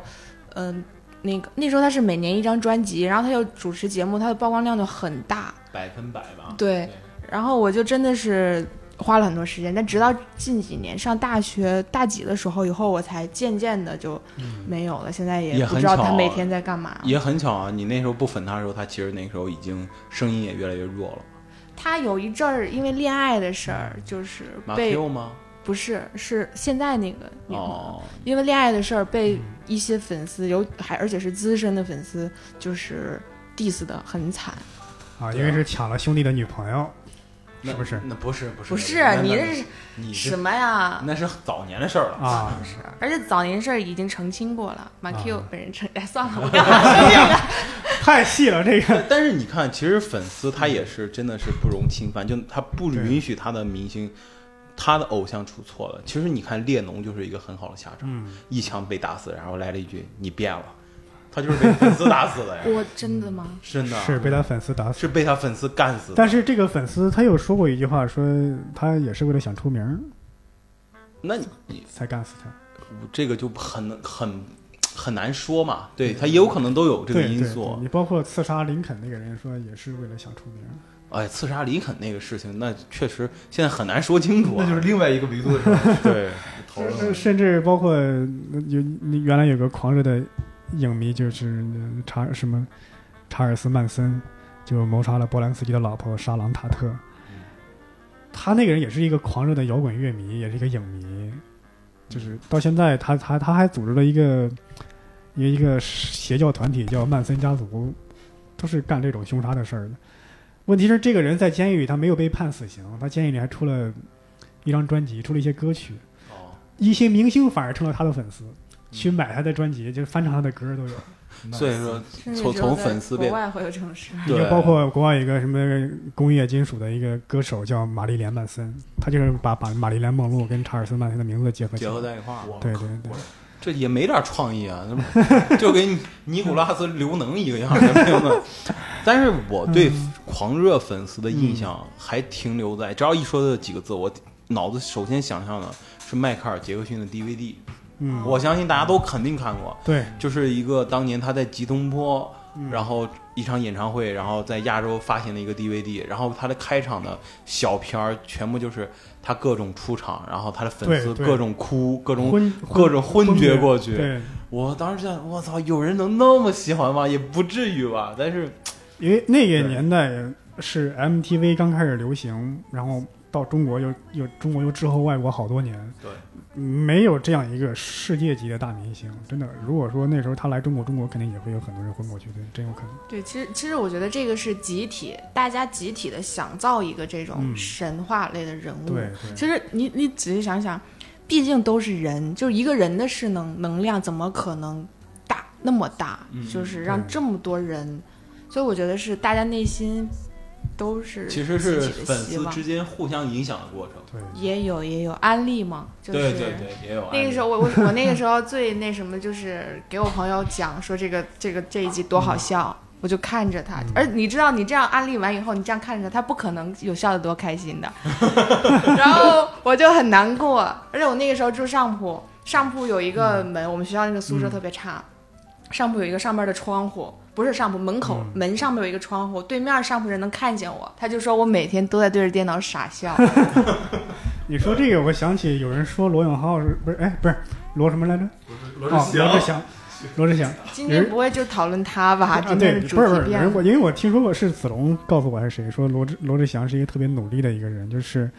嗯、那个那时候他是每年一张专辑，然后他又主持节目，他的曝光量就很大，百分百吧。对，然后我就真的是花了很多时间，但直到近几年上大学大几的时候以后，我才渐渐的就没有了，现在也不知道他每天在干嘛。也很巧啊，你那时候不粉他的时候，他其实那时候已经声音也越来越弱了。他有一阵儿因为恋爱的事儿，就是马被吗？不是是现在那个女朋友。哦，因为恋爱的事儿被一些粉丝有还而且是资深的粉丝，就是 diss 的很惨。啊，因为是抢了兄弟的女朋友，那是不是那不是不是不是你这是你什么呀？那是早年的事儿了。啊，是，而且早年事儿已经澄清过了。马啊 Q 本人澄，(laughs) 哎，算了，我 (laughs) 干嘛说这个？(laughs) 太细了这个。但是你看，其实粉丝他也是真的是不容侵犯，就他不允许他的明星、他的偶像出错了。其实你看列侬就是一个很好的下场，嗯，一枪被打死，然后来了一句“你变了”，他就是被粉丝打死的呀，(laughs) 我真的吗？真的是被他粉丝打死。是被他粉丝干死的。但是这个粉丝他有说过一句话，说他也是为了想出名那你才干死他。这个就很很很难说嘛，对他也有可能都有这个因素，。你包括刺杀林肯那个人说也是为了想出名儿。哎，刺杀林肯那个事情，那确实现在很难说清楚、啊。那就是另外一个维度的事儿。(laughs) 对，(laughs) 讨论甚甚至包括呃有原来有个狂热的影迷，就是呃查什么查尔斯曼森，就谋杀了波兰斯基的老婆莎朗塔特。他那个人也是一个狂热的摇滚乐迷，也是一个影迷，就是到现在他他他还组织了一个一个一个邪教团体叫曼森家族，都是干这种凶杀的事儿的。问题是这个人在监狱里他没有被判死刑，他监狱里还出了一张专辑，出了一些歌曲。哦，一些明星反而成了他的粉丝，去买他的专辑，就是翻唱他的歌都有。(laughs) 所以说从从粉丝变国外会有这种事。已经对包括国外有一个什么工业金属的一个歌手叫玛丽莲曼森，他就是把把玛丽莲梦露跟查尔斯曼森的名字结合起结。合在一块儿，对对对，这也没点创意啊，就跟尼古拉斯刘能一个样。但是我对狂热粉丝的印象还停留在，只要一说这几个字，我脑子首先想象的是迈克尔·杰克逊的 DVD。嗯，我相信大家都肯定看过，对，就是一个当年他在吉隆坡嗯然后一场演唱会，然后在亚洲发行了一个 DVD，然后他的开场的小片儿全部就是他各种出场，然后他的粉丝对对各种哭，各种昏各种昏厥过去。对，我当时想，我操，有人能那么喜欢吗？也不至于吧。但是因为那个年代是 MTV 刚开始流行，然后到中国又又中国又滞后外国好多年，对，没有这样一个世界级的大明星，真的。如果说那时候他来中国，中国肯定也会有很多人昏过去，对，真有可能。对，其实其实我觉得这个是集体，大家集体的想造一个这种嗯神话类的人物。对对，其实你你仔细想想，毕竟都是人，就是一个人的势能能量，怎么可能大那么大？嗯就是让这么多人，所以我觉得是大家内心都是其实是粉希望。丝之间互相影响的过程。对，也有也有安利嘛，就是对对对，也有那个时候我我我那个时候最那什么就是给我朋友讲说这个这个这一集多好笑，我就看着他，而你知道你这样安利完以后，你这样看着他，他不可能有笑得多开心的，(laughs) 然后我就很难过，而且我那个时候住上铺，上铺有一个门，我们学校那个宿舍特别差，上铺有一个上面的窗户。不是上铺门口、门上面有一个窗户，对面上铺人能看见我，他就说我每天都在对着电脑傻笑。(laughs) 你说这个，我想起有人说罗永浩是不是？哎，不是罗什么来着？罗哦，罗志祥，罗志祥。今天不会就讨论他吧？啊，今对，天不是不是，因为我听说过是子龙告诉我还是谁说罗志罗志祥是一个特别努力的一个人，就是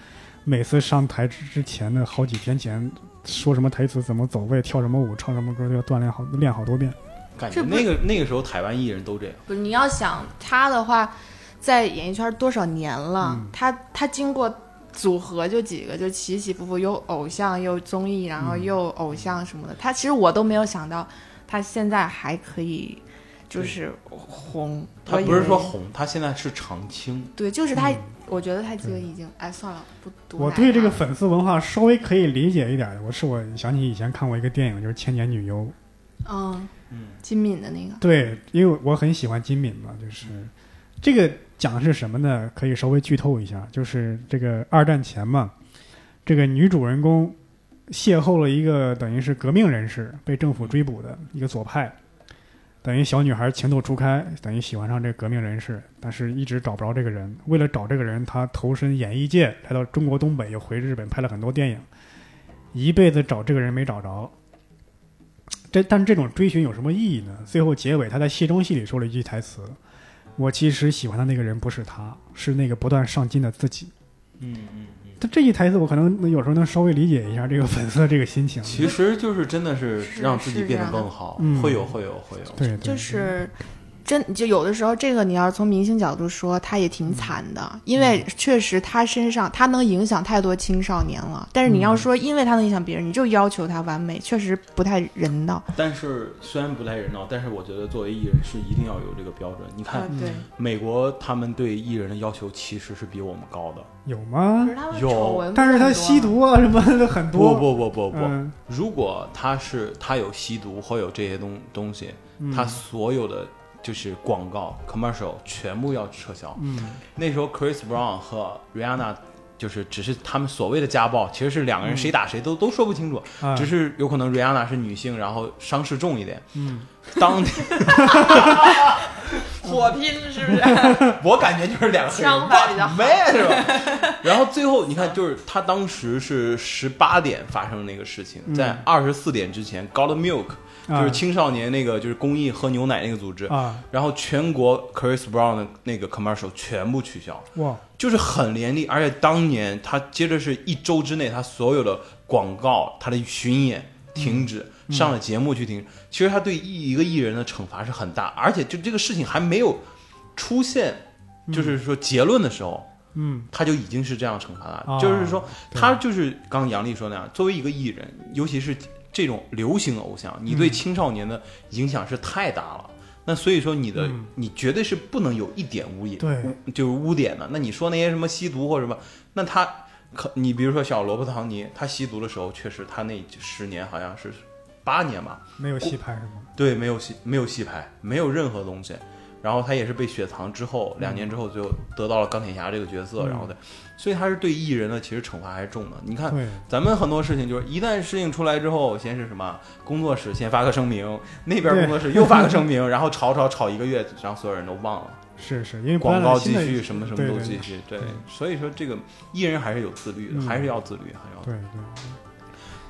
每次上台之之前的好几天前说什么台词、怎么走位、跳什么舞、唱什么歌都要锻炼好练好多遍。感觉那个那个时候台湾艺人都这样。不是你要想他的话，在演艺圈多少年了？嗯他他经过组合就几个，就起起伏伏，有偶像，又综艺，然后嗯又偶像什么的。他其实我都没有想到，他现在还可以就是红。他不是说红，他现在是常青。对，就是他。嗯我觉得他这个已经哎算了，不读我对这个粉丝文化稍微可以理解一点的，我是我想起以前看过一个电影，就是《千年女优》。嗯嗯，金敏的那个对，因为我很喜欢金敏嘛，就是这个讲的是什么呢？可以稍微剧透一下，就是这个二战前嘛，这个女主人公邂逅了一个等于是革命人士，被政府追捕的一个左派，等于小女孩情窦初开，等于喜欢上这个革命人士，但是一直找不着这个人。为了找这个人，她投身演艺界，来到中国东北，又回日本拍了很多电影，一辈子找这个人没找着。这但这种追寻有什么意义呢？最后结尾，他在戏中戏里说了一句台词：“我其实喜欢的那个人不是他，是那个不断上进的自己。嗯嗯嗯。”他这一台词，我可能有时候能稍微理解一下这个粉丝的这个心情。其实就是真的是是让自己变得更好，嗯会有会有会有。对，对就是真就有的时候，这个你要是从明星角度说，他也挺惨的，因为确实他身上他能影响太多青少年了。但是你要说，因为他能影响别人，你就要求他完美，确实不太人道。但是虽然不太人道，但是我觉得作为艺人是一定要有这个标准。你看啊，对，美国他们对艺人的要求其实是比我们高的。有吗有但是他吸毒啊什么的很不多。不不不不，嗯如果他是他有吸毒或有这些东东西，嗯他所有的就是广告 commercial 全部要撤销。嗯那时候 Chris Brown 和 Rihanna 就是只是他们所谓的家暴，其实是两个人谁打谁都、都说不清楚，啊只是有可能 Rihanna 是女性，然后伤势重一点。嗯当 (laughs) (laughs) 火拼是不是？(laughs) 我感觉就是两个黑人枪法比较好是吧？然后最后你看，就是他当时是十八点发生的那个事情，嗯在二十四点之前，God Milk 啊就是青少年那个就是公益喝牛奶那个组织，啊然后全国 Chris Brown 的那个 commercial 全部取消，哇就是很严厉，而且当年他接着是一周之内，他所有的广告、他的巡演停止，嗯上了节目去停。其实他对一一个艺人的惩罚是很大，而且就这个事情还没有出现，就是说结论的时候，嗯他就已经是这样惩罚了。哦就是说，他就是刚刚杨丽说那样，作为一个艺人，尤其是这种流行偶像，你对嗯青少年的影响是太大了。那所以说，你的、嗯你绝对是不能有一点污点，对污就是污点的。那你说那些什么吸毒或者什么，那他可你比如说小罗伯特唐尼，他吸毒的时候，确实他那十年好像是八年吧，没有戏拍是吗？对，没有戏没有戏拍，没有任何东西。然后他也是被雪藏之后，两年之后就得到了钢铁侠这个角色，嗯。然后的，所以他是对艺人的其实惩罚还是重的。你看，咱们很多事情就是一旦事情出来之后，先是什么工作室先发个声明，那边工作室又发个声明，然后吵吵吵一个月，让所有人都忘了，是是，因为广告继续什么什么都继续，对。对，所以说这个艺人还是有自律的，嗯还是要自律，还要。对对，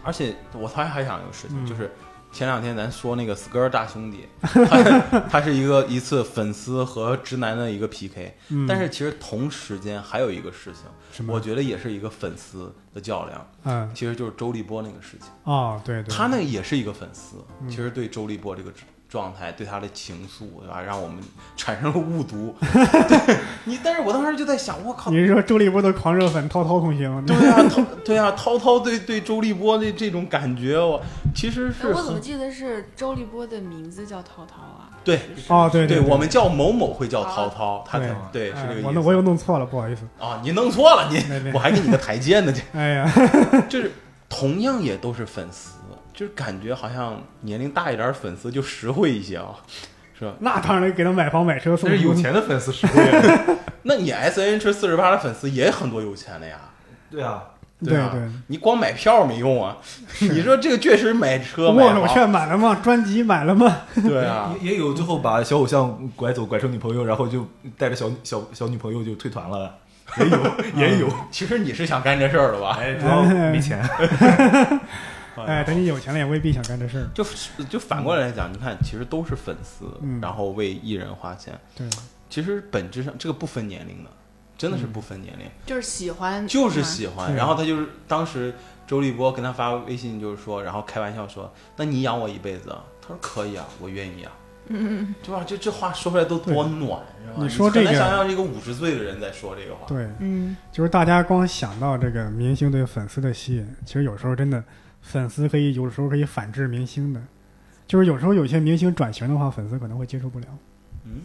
而且我还还想一个事情，嗯。就是前两天咱说那个 Skr 大兄弟，他 (laughs) 他是一个一次粉丝和直男的一个 PK，、嗯，但是其实同时间还有一个事情，我觉得也是一个粉丝的较量，嗯。其实就是周立波那个事情。哦，对对，他那个也是一个粉丝，嗯。其实对周立波这个状态，对他的情愫，对吧，让我们产生了误读。(laughs) 对你，但是我当时就在想，我靠你，是说周立波的狂热粉涛涛同学吗？对呀、涛对呀、涛涛对对周立波的这种感觉，我其实是哎我怎么记得是周立波的名字叫涛涛啊？对哦，对对，对，我们叫某某会叫涛涛，他对对是哎这个意思。我那我又弄错了，不好意思。啊，你弄错了，你对对我还给你个台阶呢，这 (laughs) 哎呀，就是同样也都是粉丝，就是感觉好像年龄大一点儿粉丝就实惠一些啊，(laughs) 是吧？那当然给他买房买车送那是有钱的粉丝实惠啊。(laughs) 那你 S N H 四十八的粉丝也很多有钱的呀，对啊，啊对对，你光买票没用啊，(laughs) 你说这个确实买车买握手，券买了吗？专辑买了吗？对啊，也也有最后把小偶像拐走，拐成女朋友，然后就带着小小小女朋友就退团了，也有也有。其实你是想干这事儿的吧？哎，主要没钱。哎，等你有钱了也未必想干这事儿。就就反过来讲，你看，其实都是粉丝，嗯然后为艺人花钱，对，其实本质上这个不分年龄的，真的是不分年龄，就是喜欢，就是喜欢。然后他就是当时周立波跟他发微信，就是说，然后开玩笑说：“那你养我一辈子啊？”他说：“可以啊，我愿意啊。”嗯，对吧？这这话说出来都多暖，是吧？你说这个很难想象一个五十岁的人在说这个话。对，嗯，就是大家光想到这个明星对粉丝的吸引，其实有时候真的，粉丝可以有时候可以反制明星的，就是有时候有些明星转型的话，粉丝可能会接受不了。嗯，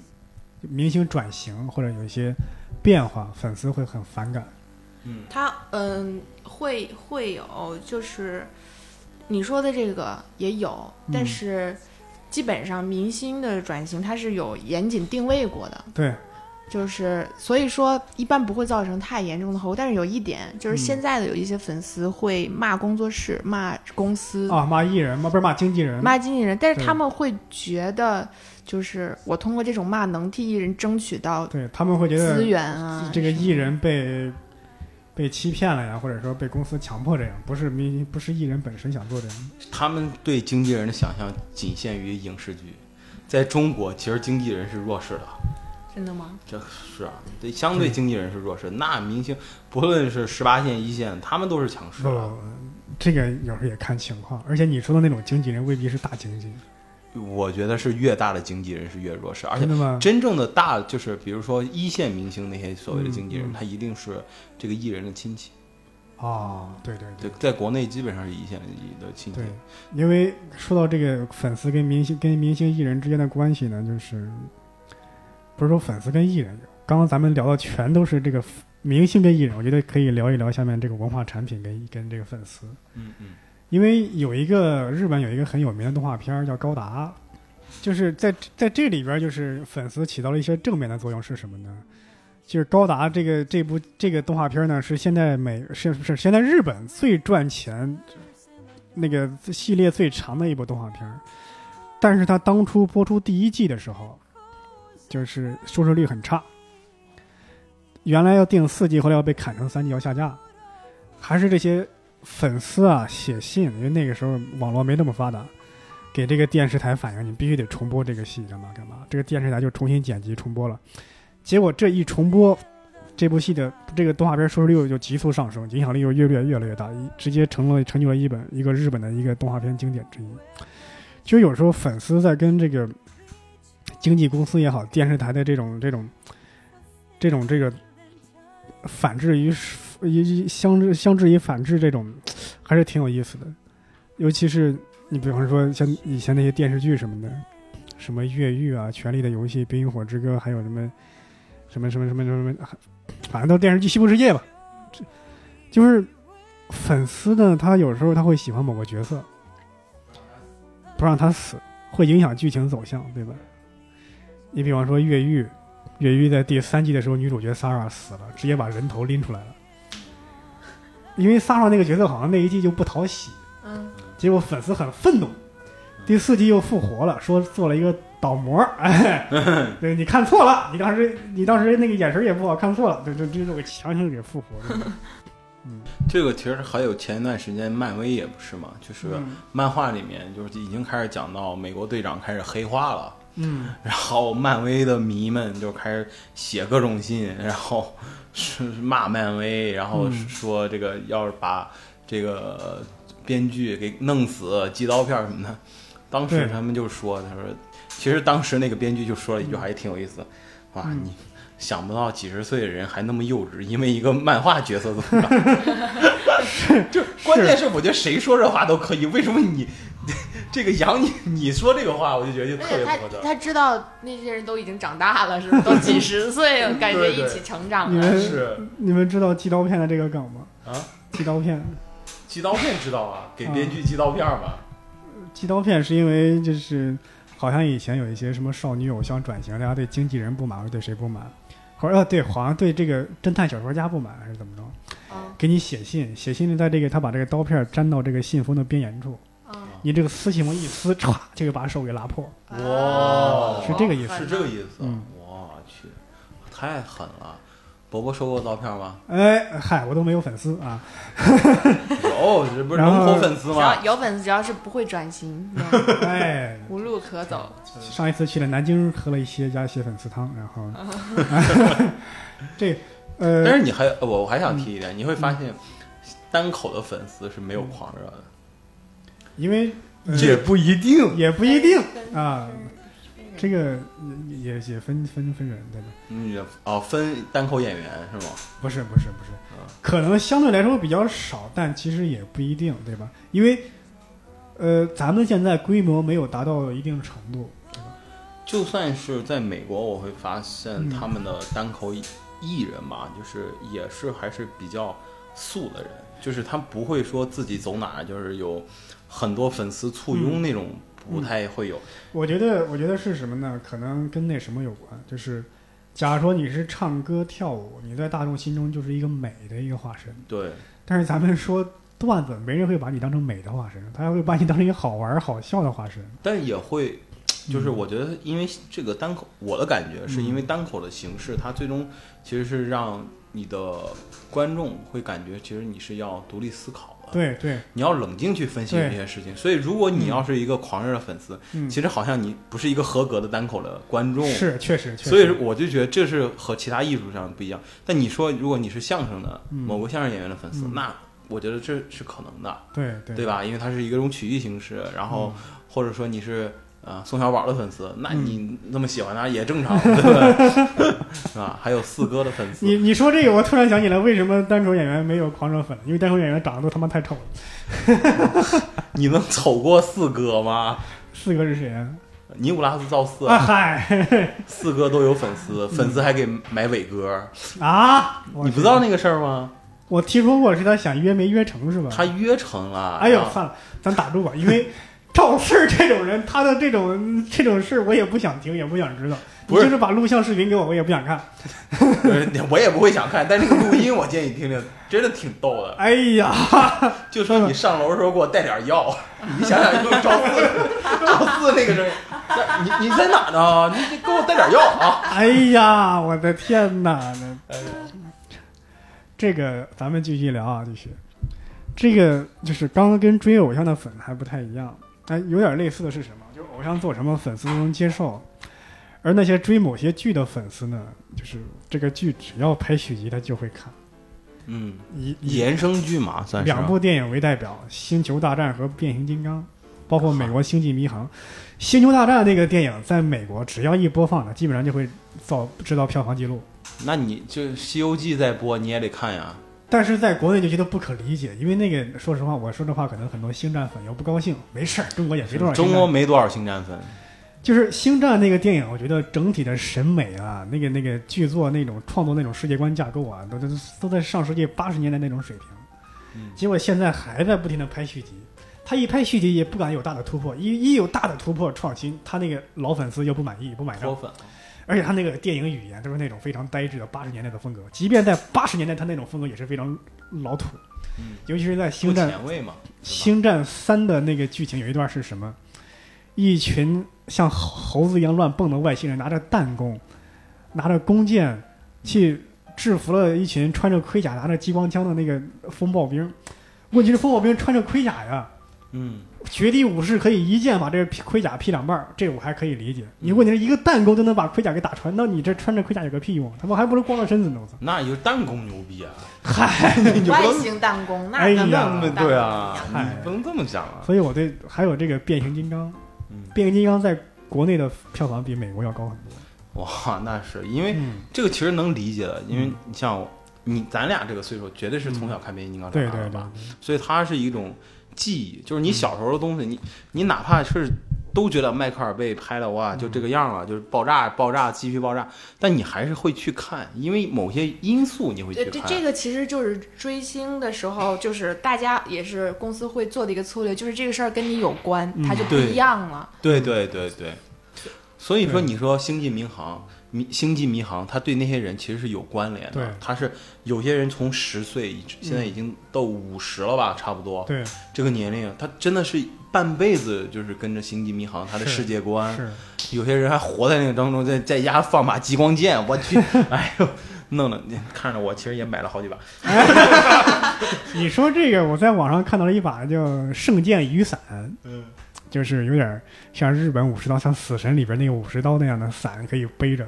明星转型或者有一些变化，粉丝会很反感。嗯他嗯会会有，就是你说的这个也有，嗯但是基本上明星的转型它是有严谨定位过的，对，就是所以说一般不会造成太严重的后果。但是有一点就是嗯现在的有一些粉丝会骂工作室、骂公司、啊，骂艺人骂不是骂经纪人，骂经纪人，但是他们会觉得就是我通过这种骂能替艺人争取到对他们会觉得资源啊，这个艺人被被欺骗了呀，或者说被公司强迫这样，不是明不是艺人本身想做这样。他们对经纪人的想象仅限于影视剧，在中国其实经纪人是弱势的。真的吗？这是啊，对，相对经纪人是弱势，那明星不论是十八线、一线，他们都是强势不的。，这个有时候也看情况，而且你说的那种经纪人未必是大经纪，我觉得是越大的经纪人是越弱势，而且真正的大就是比如说一线明星那些所谓的经纪人，他一定是这个艺人的亲戚。哦，对对对，在国内基本上是一线的亲戚对。，因为说到这个粉丝跟明星跟明星艺人之间的关系呢，就是不是说粉丝跟艺人，刚刚咱们聊的全都是这个明星跟艺人，我觉得可以聊一聊下面这个文化产品跟跟这个粉丝。嗯嗯因为有一个日本有一个很有名的动画片叫《高达》，就是在在这里边就是粉丝起到了一些正面的作用是什么呢？就是高达这个这部这个动画片呢是现在美是是现在日本最赚钱那个系列最长的一部动画片，但是它当初播出第一季的时候，就是收视率很差，原来要定四季，后来要被砍成三季要下架，还是这些粉丝啊写信，因为那个时候网络没那么发达，给这个电视台反映，你必须得重播这个戏，干嘛干嘛。这个电视台就重新剪辑重播了，结果这一重播，这部戏的这个动画片收视率就急速上升，影响力又越来越来越大，直接成了成就了一本一个日本的一个动画片经典之一。就有时候粉丝在跟这个经纪公司也好，电视台的这种这种这种这个反制于相之相制于反制这种，还是挺有意思的。尤其是你比方说像以前那些电视剧什么的，什么越狱啊、权力的游戏、冰与火之歌，还有什么什么什么什么什么，反正都电视剧《西部世界》吧。就是粉丝呢，他有时候他会喜欢某个角色，不让他死，会影响剧情走向，对吧？你比方说越狱，越狱在第三季的时候，女主角 Sara 死了，直接把人头拎出来了。因为 Sara 那个角色好像那一季就不讨喜，嗯，结果粉丝很愤怒，第四季又复活了，说做了一个倒模，(laughs) 哎，对你看错了，你当时你当时那个眼神也不好，看错了，对对对，我强行给复活了。(laughs) 嗯，这个其实还有前一段时间漫威也不是嘛，就是嗯漫画里面就是已经开始讲到美国队长开始黑化了。嗯，然后漫威的迷们就开始写各种信，然后是骂漫威，然后嗯说这个要是把这个编剧给弄死、寄刀片什么的。当时他们就说，他说，其实当时那个编剧就说了一句话，也挺有意思，哇，嗯你想不到几十岁的人还那么幼稚，因为一个漫画角色怎么办？(laughs) 就关键是我觉得谁说这话都可以，为什么你这个杨你 (laughs) 你说这个话，我就觉得就别不合他知道那些人都已经长大了，是不是？都几十 (laughs) 岁了，感觉一起成长了。你们是你们知道寄刀片的这个梗吗？啊，寄刀片，寄刀片知道啊，给编剧寄刀片吧。寄刀片是因为就是好像以前有一些什么少女偶像转型，大家对经纪人不满，或者对谁不满，或者啊对，好像对这个侦探小说家不满，还是怎么着？嗯给你写信，写信在这个他把这个刀片粘到这个信封的边沿处，嗯，你这个撕信封一撕，歘就会把手给拉破。哇是这个意思是这个意思。嗯我去，太狠了。伯伯收过刀片吗？哎，嗨，我都没有粉丝啊。有，这不是龙头粉丝只吗要？有粉丝，只要是不会转型，嗯 (laughs) 哎，无路可走。上一次去了南京，喝了一些加血粉丝汤，然后 (laughs) (laughs) 这呃，但是你还，我我还想提一点，你会发现单口的粉丝是没有狂热的，因为、呃也不一定。也不一定啊，这个也也也分分分人，对吧？嗯，也哦，分单口演员是吗？不是不是不是啊，可能相对来说比较少，但其实也不一定，对吧？因为呃，咱们现在规模没有达到一定程度，对吧？就算是在美国，我会发现嗯他们的单口艺人吧，就是也是还是比较素的人，就是他不会说自己走哪儿就是有很多粉丝簇拥嗯那种，不太会有。我觉得，我觉得是什么呢？可能跟那什么有关，就是，假如说你是唱歌跳舞，你在大众心中就是一个美的一个化身，对，但是咱们说段子，没人会把你当成美的化身，他会把你当成一个好玩儿好笑的化身。但也会，就是嗯我觉得，因为这个单口，我的感觉是因为单口的形式，它最终其实是让你的观众会感觉，其实你是要独立思考的，对对，你要冷静去分析这些事情。所以，如果你要是一个狂热的粉丝，嗯，其实好像你不是一个合格的单口的观众。是确实确实，所以我就觉得这是和其他艺术上不一样。但你说，如果你是相声的嗯某个相声演员的粉丝，嗯那我觉得这是可能的，对对对？吧？因为它是一种曲艺形式，然后或者说你是呃宋小宝的粉丝，那你那么喜欢他也正常？(laughs) 是吧？还有四哥的粉丝，你你说这个，我突然想起来，为什么单口演员没有狂热粉？因为单口演员长得都他妈太丑了。(laughs) 你能瞅过四哥吗？四哥是谁啊？尼古拉斯赵四，啊嗨四哥都有粉丝，粉丝还给买伟哥，啊！你不知道那个事儿吗？我听说过，是他想约没约成是吧？他约成了，哎呦，算了，咱打住吧，因为赵四这种人，他的这种 (laughs) 这种事，我也不想听，也不想知道。不是你就是把录像视频给我，我也不想看。(laughs) 呃我也不会想看，但这个录音我建议听听，真的挺逗的。哎呀，(laughs) 就说你上楼的时候给我带点药，你想想就是赵四，赵四那个声音，你你在哪呢？你你给我带点药啊！哎呀，我的天哪！那这个咱们继续聊啊，继续。这个就是刚刚跟追偶像的粉还不太一样，哎，有点类似的是什么？就是偶像做什么粉丝都能接受，而那些追某些剧的粉丝呢，就是这个剧只要拍续集他就会看，嗯，以以衍生剧嘛，算是两部电影为代表，《星球大战》和《变形金刚》，包括美国《星际迷航》。《星球大战》那个电影在美国只要一播放呢，基本上就会造制造票房记录。那你就《西游记》在播，你也得看呀。但是在国内就觉得不可理解，因为那个说实话，我说这话可能很多星战粉又不高兴。没事儿，中国也没多少星中战。国没多少星战粉，就是星战那个电影，我觉得整体的审美啊，那个那个剧作那种创作那种世界观架构啊，都都都在上世纪八十年代那种水平。嗯结果现在还在不停的拍续集，他一拍续集也不敢有大的突破，一一有大的突破创新，他那个老粉丝又不满意不买账，脱粉，而且他那个电影语言都是那种非常呆滞的八十年代的风格，即便在八十年代，他那种风格也是非常老土，嗯，尤其是在《星战》前卫嘛，《星战三》的那个剧情有一段是什么？一群像猴子一样乱蹦的外星人拿着弹弓，拿着弓箭去制服了一群穿着盔甲、拿着激光枪的那个风暴兵。问题是风暴兵穿着盔甲呀，嗯，绝地武士可以一剑把这个盔甲劈两半儿，这我还可以理解。你问题是一个弹弓就能把盔甲给打穿，那你这穿着盔甲有个屁用？他们还不如光着身子呢！我操！那也就是弹弓牛逼啊，嗨，外你就不能星弹弓，那那么对啊，嗨你不能这么讲啊，所以我对还有这个变形金刚，嗯，变形金刚在国内的票房比美国要高很多。哇，那是因为嗯，这个其实能理解的，因为嗯你像你咱俩这个岁数，绝对是从小看变形金刚长对对对大的吧，，所以它是一种记忆，就是你小时候的东西，你你哪怕是都觉得迈克尔被拍的哇就这个样了，就是爆炸爆炸继续爆炸，但你还是会去看，因为某些因素你会去看这。这个其实就是追星的时候，就是大家也是公司会做的一个策略，就是这个事儿跟你有关，嗯它就不一样了。对对对对，所以说你说星际迷航。迷星际迷航，它对那些人其实是有关联对的。他是有些人从十岁，现在已经到五十了吧，差不多。对，这个年龄，他真的是半辈子就是跟着星际迷航，他的世界观。是有些人还活在那个当中，在在家放把激光剑，我去，(laughs) 哎呦，弄的看着我其实也买了好几把。(laughs) (laughs) 你说这个，我在网上看到了一把叫“圣剑雨伞”，嗯，就是有点像日本武士刀，像《死神》里边那个武士刀那样的伞，可以背着。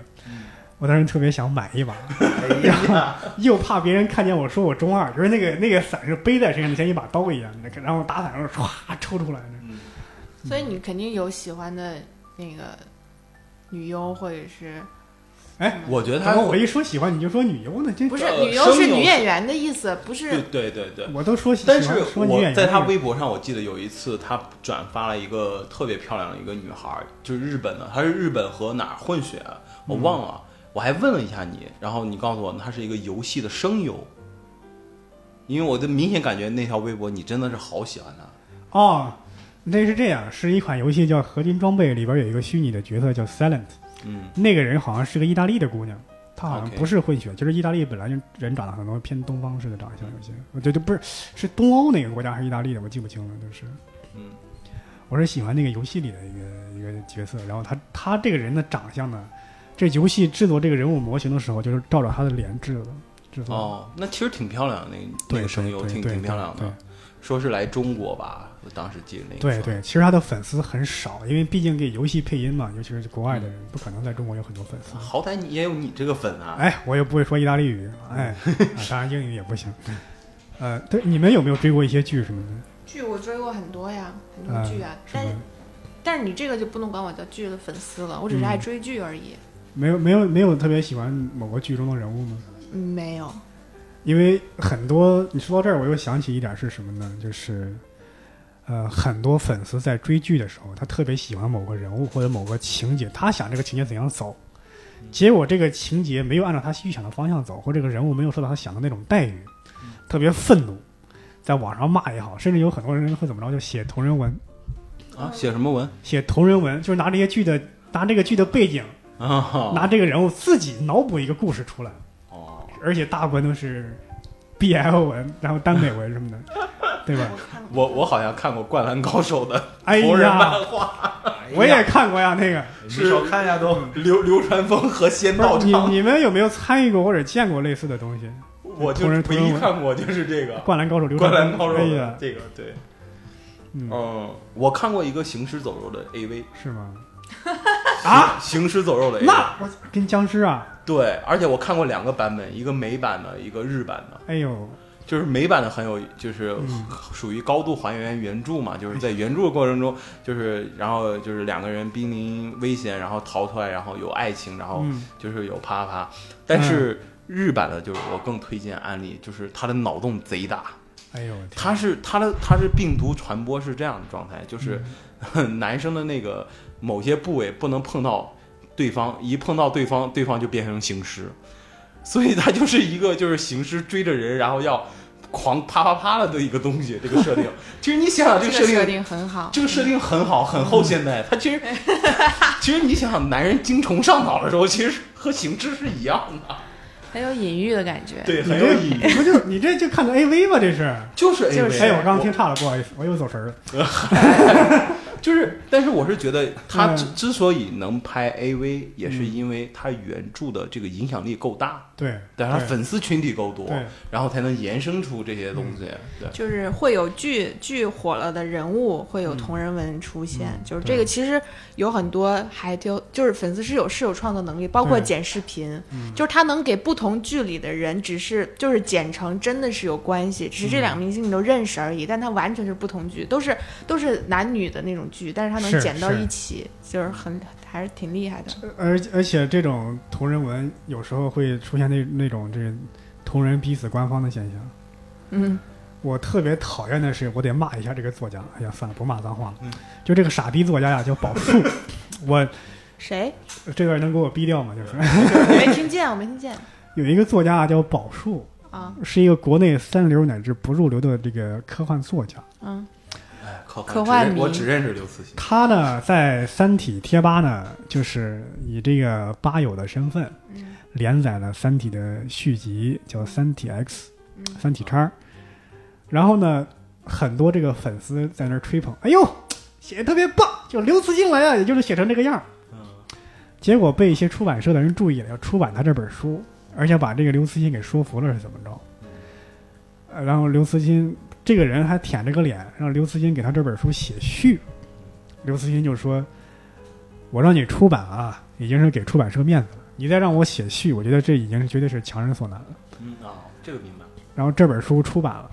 我当时特别想买一把，(laughs) 然后又怕别人看见我说我中二，就是那个那个伞是背在身上的，像一把刀一样的，然后打伞时候唰抽出来的。所以你肯定有喜欢的那个女优，或者是哎，我觉得他我一说喜欢你就说女优呢？这不是呃女优是女演员的意思，不是对对对。我都说喜但是喜欢女演我员在他微博上，我记得有一次他转发了一个特别漂亮的一个女孩，就是日本的，她是日本和哪儿混血，我忘了。我还问了一下你，然后你告诉我他是一个游戏的声优，因为我就明显感觉那条微博你真的是好喜欢他。哦，那是这样，是一款游戏叫《合金装备》，里边有一个虚拟的角色叫 Silent，嗯。那个人好像是个意大利的姑娘，她好像不是混血，就是意大利本来就人长得很多偏东方式的长相，有些我觉得不是是东欧哪个国家还是意大利的，我记不清了，就是。嗯。我是喜欢那个游戏里的一个一个角色，然后他他这个人的长相呢，这游戏制作这个人物模型的时候，就是照着他的脸制的，制作。哦，那其实挺漂亮的，那那个声优挺挺漂亮的。说是来中国吧，我当时记得那个。对对，其实他的粉丝很少，因为毕竟给游戏配音嘛，尤其是国外的人，不可能在中国有很多粉丝。好歹你也有你这个粉啊。哎，我又不会说意大利语，哎，(laughs) 啊、当然英语也不行。呃，对，你们有没有追过一些剧什么的？剧我追过很多呀，很多嗯剧啊，什但是？但是你这个就不能管我叫剧的粉丝了，我只是爱追剧而已。没有没有没有特别喜欢某个剧中的人物吗？嗯，没有，因为很多你说到这儿，我又想起一点是什么呢？就是，呃，很多粉丝在追剧的时候，他特别喜欢某个人物或者某个情节，他想这个情节怎样走，结果这个情节没有按照他预想的方向走，或这个人物没有受到他想的那种待遇，特别愤怒，在网上骂也好，甚至有很多人会怎么着，就写同人文，啊，写什么文？写同人文，就是拿这些剧的拿这个剧的背景，啊？拿这个人物自己脑补一个故事出来。哦，而且大部分都是 BL 文，然后耽美文什么的，(laughs) 对吧？我。我我好像看过《灌篮高手》的哎同人呀，漫画，(laughs) 我也看过呀，那个。你少看呀都。流流川枫和仙道你，你们有没有参与过或者见过类似的东西？我就唯同人同人文一看过就是这个《灌篮高手流灌川篮高手》这个，对，嗯，嗯，我看过一个行尸走肉的 AV，是吗？(laughs) 啊，行尸走肉的那我跟僵尸啊，对，而且我看过两个版本，一个美版的，一个日版的。哎呦，就是美版的很有，就是嗯属于高度还原原著嘛，就是在原著的过程中，就是然后就是两个人濒临危险，然后逃出来，然后有爱情，然后嗯，就是有啪啪。啪。但是日版的，就是我更推荐案例，就是他的脑洞贼大，哎呦，他是他的他是病毒传播是这样的状态，就是嗯。(laughs) 男生的那个某些部位不能碰到对方，一碰到对方，对方就变成行尸，所以他就是一个就是行尸追着人，然后要狂啪啪啪了的一个东西。这个设定，(laughs) 其实你想想，这个设定，这个设定很好。这个设定很好，很后现代。它其实，(laughs) 其实你想想，男人精虫上脑的时候，其实和行尸是一样的，很有隐喻的感觉。对，很有隐喻。不就你这就看的 AV 吗？这是。就是 AV，是哎，我刚刚听岔了，不好意思，我又走神儿了。(laughs) 就是，但是我是觉得他嗯。之之所以能拍 AV，也是因为他原著的这个影响力够大，对，对他粉丝群体够多对，然后才能延伸出这些东西。对，就是会有剧剧火了的人物会有同人文出现，嗯。就是这个其实有很多还就就是粉丝是有是有创作能力，包括剪视频，嗯。就是他能给不同剧里的人只是就是剪成真的是有关系，只是这两个明星你都认识而已，但他完全是不同剧，都是都是男女的那种剧，但是他能剪到一起，就是很还是挺厉害的。而而且这种同人文有时候会出现那那种这同人逼死官方的现象。嗯，我特别讨厌的是，我得骂一下这个作家。哎呀，算了，不骂脏话了。嗯就这个傻逼作家呀，叫宝树。我谁？这段能给我逼掉吗？就是我没听见，我没听见 (laughs) 有一个作家啊叫宝树，啊，是一个国内三流乃至不入流的这个科幻作家。嗯哎，科科幻迷我只认识刘慈欣。他呢，在三体贴吧呢，就是以这个吧友的身份嗯连载了《三体》的续集，叫《三体 X》。嗯三体叉。然后呢，很多这个粉丝在那儿吹捧，哎呦，写的特别棒，就刘慈欣来啊，也就是写成这个样儿。嗯，结果被一些出版社的人注意了，要出版他这本书，而且把这个刘慈欣给说服了，是怎么着？呃，然后刘慈欣这个人还舔着个脸，让刘慈欣给他这本书写序。刘慈欣就说：“我让你出版啊，已经是给出版社面子了，你再让我写序，我觉得这已经是绝对是强人所难了。”嗯啊，这个明白。然后这本书出版了，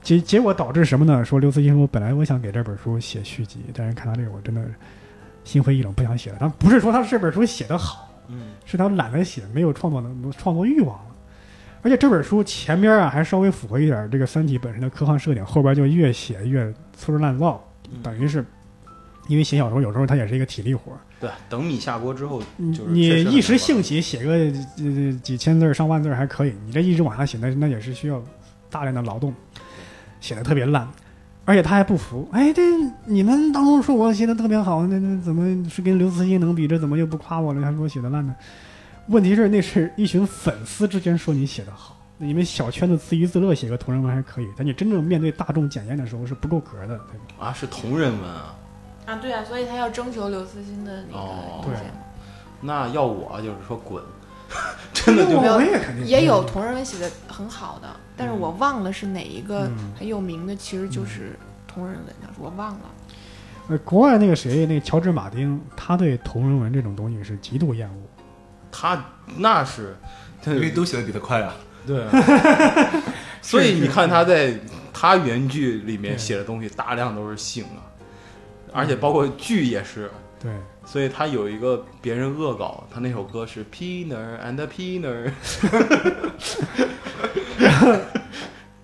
结结果导致什么呢？说刘慈欣说，本来我想给这本书写续集，但是看到这个我真的心灰意冷，不想写了。他不是说他这本书写得好，嗯是他懒得写，没有创作能创作欲望了。而且这本书前边啊还稍微符合一点这个《三体》本身的科幻设定，后边就越写越粗制滥造，嗯等于是因为写小说有时候它也是一个体力活，对，等米下锅之后，你一时兴起写个呃几千字儿上万字儿还可以，你这一直往下写，那那也是需要大量的劳动，写的特别烂，而且他还不服，哎，这你们当初说我写的特别好，那那怎么是跟刘慈欣能比？这怎么又不夸我了？还说我写的烂呢？问题是那是一群粉丝之间说你写的好，你们小圈子自娱自乐写个同人文还可以，但你真正面对大众检验的时候是不够格的，对吧？啊，是同人文啊。啊，对啊，所以他要征求刘慈欣的那哦个意见。那要我就是说滚，真的就也肯定也有同人文写的很好的，但是我忘了是哪一个嗯很有名的，其实就是同人文的，我忘了。呃，国外那个谁，那个乔治马丁，他对同人文这种东西是极度厌恶。他那是，他因为都写的比他快啊。对，(laughs) 所以你看他在他原剧里面写的东西大量都是性啊，而且包括剧也是。对，所以他有一个别人恶搞，他那首歌是 Pinner and Pinner，(laughs) 然后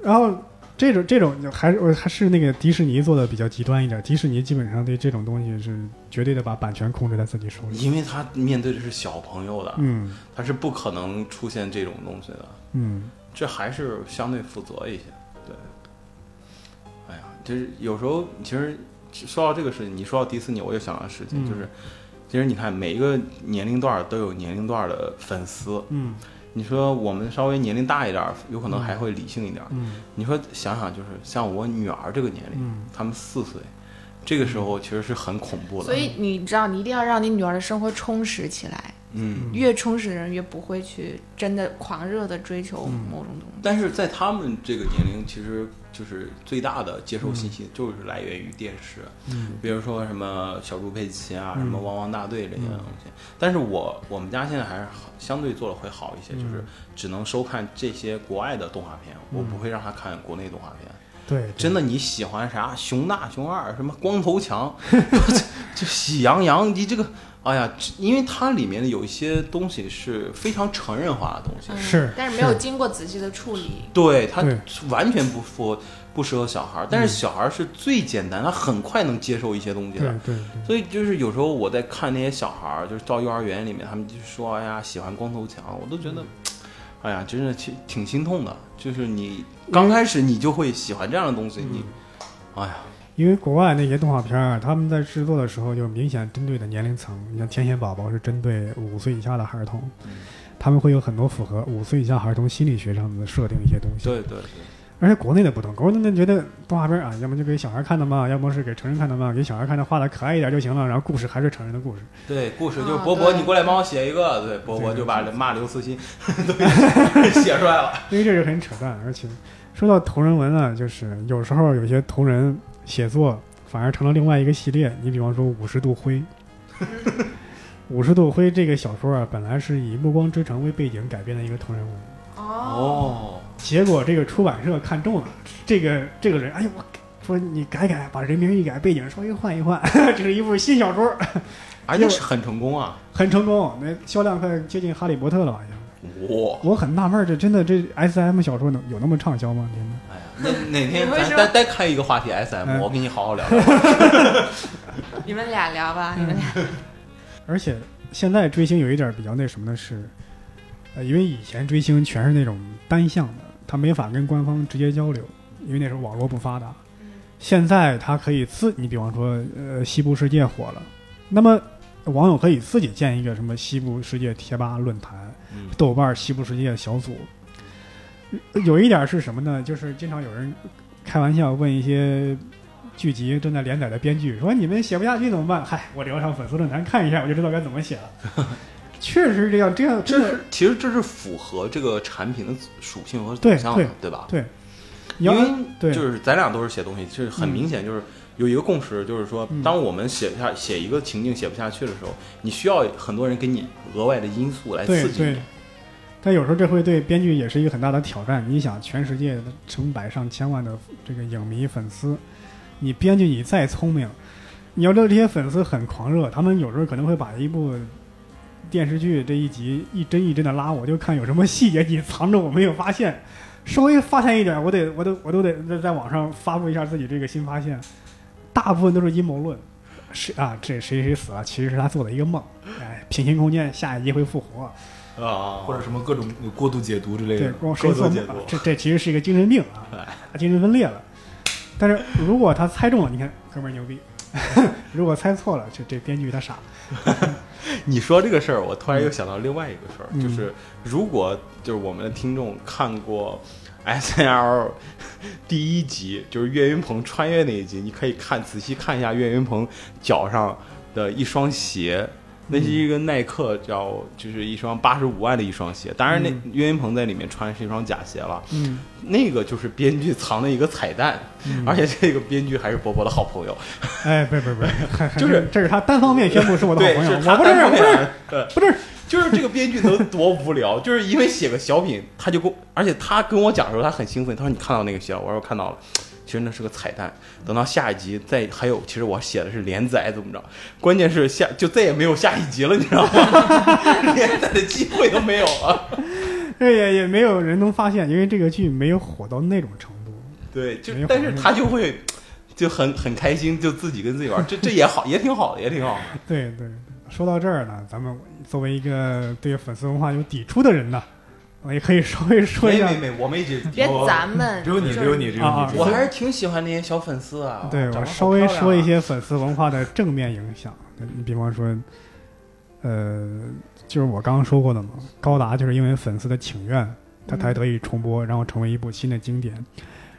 然后这种这种还是还是那个迪士尼做的比较极端一点，迪士尼基本上对这种东西是绝对的把版权控制在自己手里。因为他面对的是小朋友的，嗯。他是不可能出现这种东西的，嗯，这还是相对负责一些。对，哎呀，就是有时候其实说到这个事情，你说到迪士尼，我就想到事情，嗯。就是其实你看每一个年龄段都有年龄段的粉丝，嗯你说我们稍微年龄大一点儿，有可能还会理性一点儿。嗯你说想想，就是像我女儿这个年龄，嗯他们四岁，这个时候其实是很恐怖的。所以你知道，你一定要让你女儿的生活充实起来，嗯，越充实的人越不会去真的狂热的追求嗯。某种东西。但是在他们这个年龄，其实就是最大的接受信息就是来源于电视，嗯。比如说什么小猪佩奇啊，嗯什么汪汪大队这些嗯。东西。但是我我们家现在还是好相对做的会好一些，就是嗯。只能收看这些国外的动画片，我嗯。不会让他看国内动画片。对，真的你喜欢啥？熊大、熊二，什么光头强，(laughs) 就喜羊羊，你这个，哎呀，因为它里面的有一些东西是非常成人化的东西，嗯是但是没有经过仔细的处理。对它完全不符合不适合小孩儿，但是嗯小孩儿是最简单，他很快能接受一些东西的。对对对，所以就是有时候我在看那些小孩儿，就是到幼儿园里面，他们就说哎呀喜欢光头强，我都觉得，哎呀，真的挺挺心痛的。就是你刚开始你就会喜欢这样的东西，你，哎呀，因为国外那些动画片儿，他们在制作的时候就明显针对的年龄层，你像《天线宝宝》是针对五岁以下的儿童，他们会有很多符合五岁以下儿童心理学上的设定一些东西。对对对，而且国内的不同，国内的觉得动画片儿啊，要么就给小孩看的嘛，要么是给成人看的嘛，给小孩看的画的可爱一点就行了，然后故事还是成人的故事。对，故事就是啊伯伯，你过来帮我写一个，对，伯伯就把骂刘慈欣都写出来了。因为这是很扯淡，而且说到同人文啊，就是有时候有些同人写作反而成了另外一个系列。你比方说《五十度灰》，(laughs)《五十度灰》这个小说啊，本来是以《暮光之城》为背景改编的一个同人物，哦，哦，结果这个出版社看中了这个这个人，哎呦我。说你改改，把人名一改，背景稍微换一换，(laughs) 这是一部新小说，而且是很成功啊！很成功，那销量快接近《哈利波特》了，好像。哇，我很纳闷，这真的这 S M 小说能有那么畅销吗？天哪！哎呀，哪哪天你为什么咱单单开一个话题 SM，嗯我跟你好好聊聊。(laughs) 你们俩聊吧，你们俩。而且现在追星有一点比较那什么的是，呃，因为以前追星全是那种单向的，他没法跟官方直接交流，因为那时候网络不发达。现在他可以自，你比方说，呃，西部世界火了，那么网友可以自己建一个什么西部世界贴吧论坛、嗯豆瓣西部世界小组。有一点是什么呢？就是经常有人开玩笑问一些剧集正在连载的编剧说：“你们写不下去怎么办？”嗨，我聊上粉丝论坛看一下，我就知道该怎么写了。(laughs) 确实是这样，这样这是其实这是符合这个产品的属性和走对向的对，对吧？对。因为对就是咱俩都是写东西，就是很明显就是有一个共识，就是说嗯，当我们写下写一个情境写不下去的时候，你需要很多人给你额外的因素来刺激你。，但有时候这会对编剧也是一个很大的挑战。你想，全世界成百上千万的这个影迷粉丝，你编剧你再聪明，你要知道这些粉丝很狂热，他们有时候可能会把一部电视剧这一集一帧一帧的拉，我就看有什么细节你藏着我没有发现，稍微发现一点，我得我都我都得在在网上发布一下自己这个新发现。大部分都是阴谋论，谁啊这谁谁死了，其实是他做的一个梦。哎，平行空间下一集会复活。啊，或者什么各种过度解读之类对的，，光谁做高度解读，这这其实是一个精神病啊，他精神分裂了。但是如果他猜中了，你看哥们儿牛逼；(laughs) 如果猜错了，就这编剧他傻。(laughs) 你说这个事儿，我突然又想到另外一个事儿，嗯就是如果就是我们的听众看过 S N L (laughs) 第一集，就是岳云鹏穿越那一集，你可以看仔细看一下岳云鹏脚上的一双鞋。那是一个耐克叫，就是一双八十五万的一双鞋。当然，那嗯岳云鹏在里面穿是一双假鞋了。嗯，那个就是编剧藏的一个彩蛋，而且这个编剧还是波波的好朋友。哎，不是不是不就是这是他单方面宣布是我的好，朋友，是我不是我不是对，不是，就是这个编剧能多无聊，就是因为写个小品，他就跟我，而且他跟我讲的时候，他很兴奋，他说你看到那个鞋了，我说我看到了。其实那是个彩蛋，等到下一集再还有，其实我写的是连载怎么着，关键是下就再也没有下一集了，你知道吗？(laughs) 连载的机会都没有了。(laughs) 这也也没有人能发现，因为这个剧没有火到那种程度。对，就但是他就会就很很开心，就自己跟自己玩，这这也好，也挺好的，也挺好的。(laughs) 对对，说到这儿呢，咱们作为一个对粉丝文化有抵触的人呢，我也可以稍微说一下。没，我们一直别咱们，只有你，只有你，只有啊你，只我还是挺喜欢那些小粉丝啊。对我稍微说一些粉丝文化的正面影响。你比方说，呃，就是我刚刚说过的嘛，高达就是因为粉丝的请愿，它才得以重播，然后成为一部新的经典。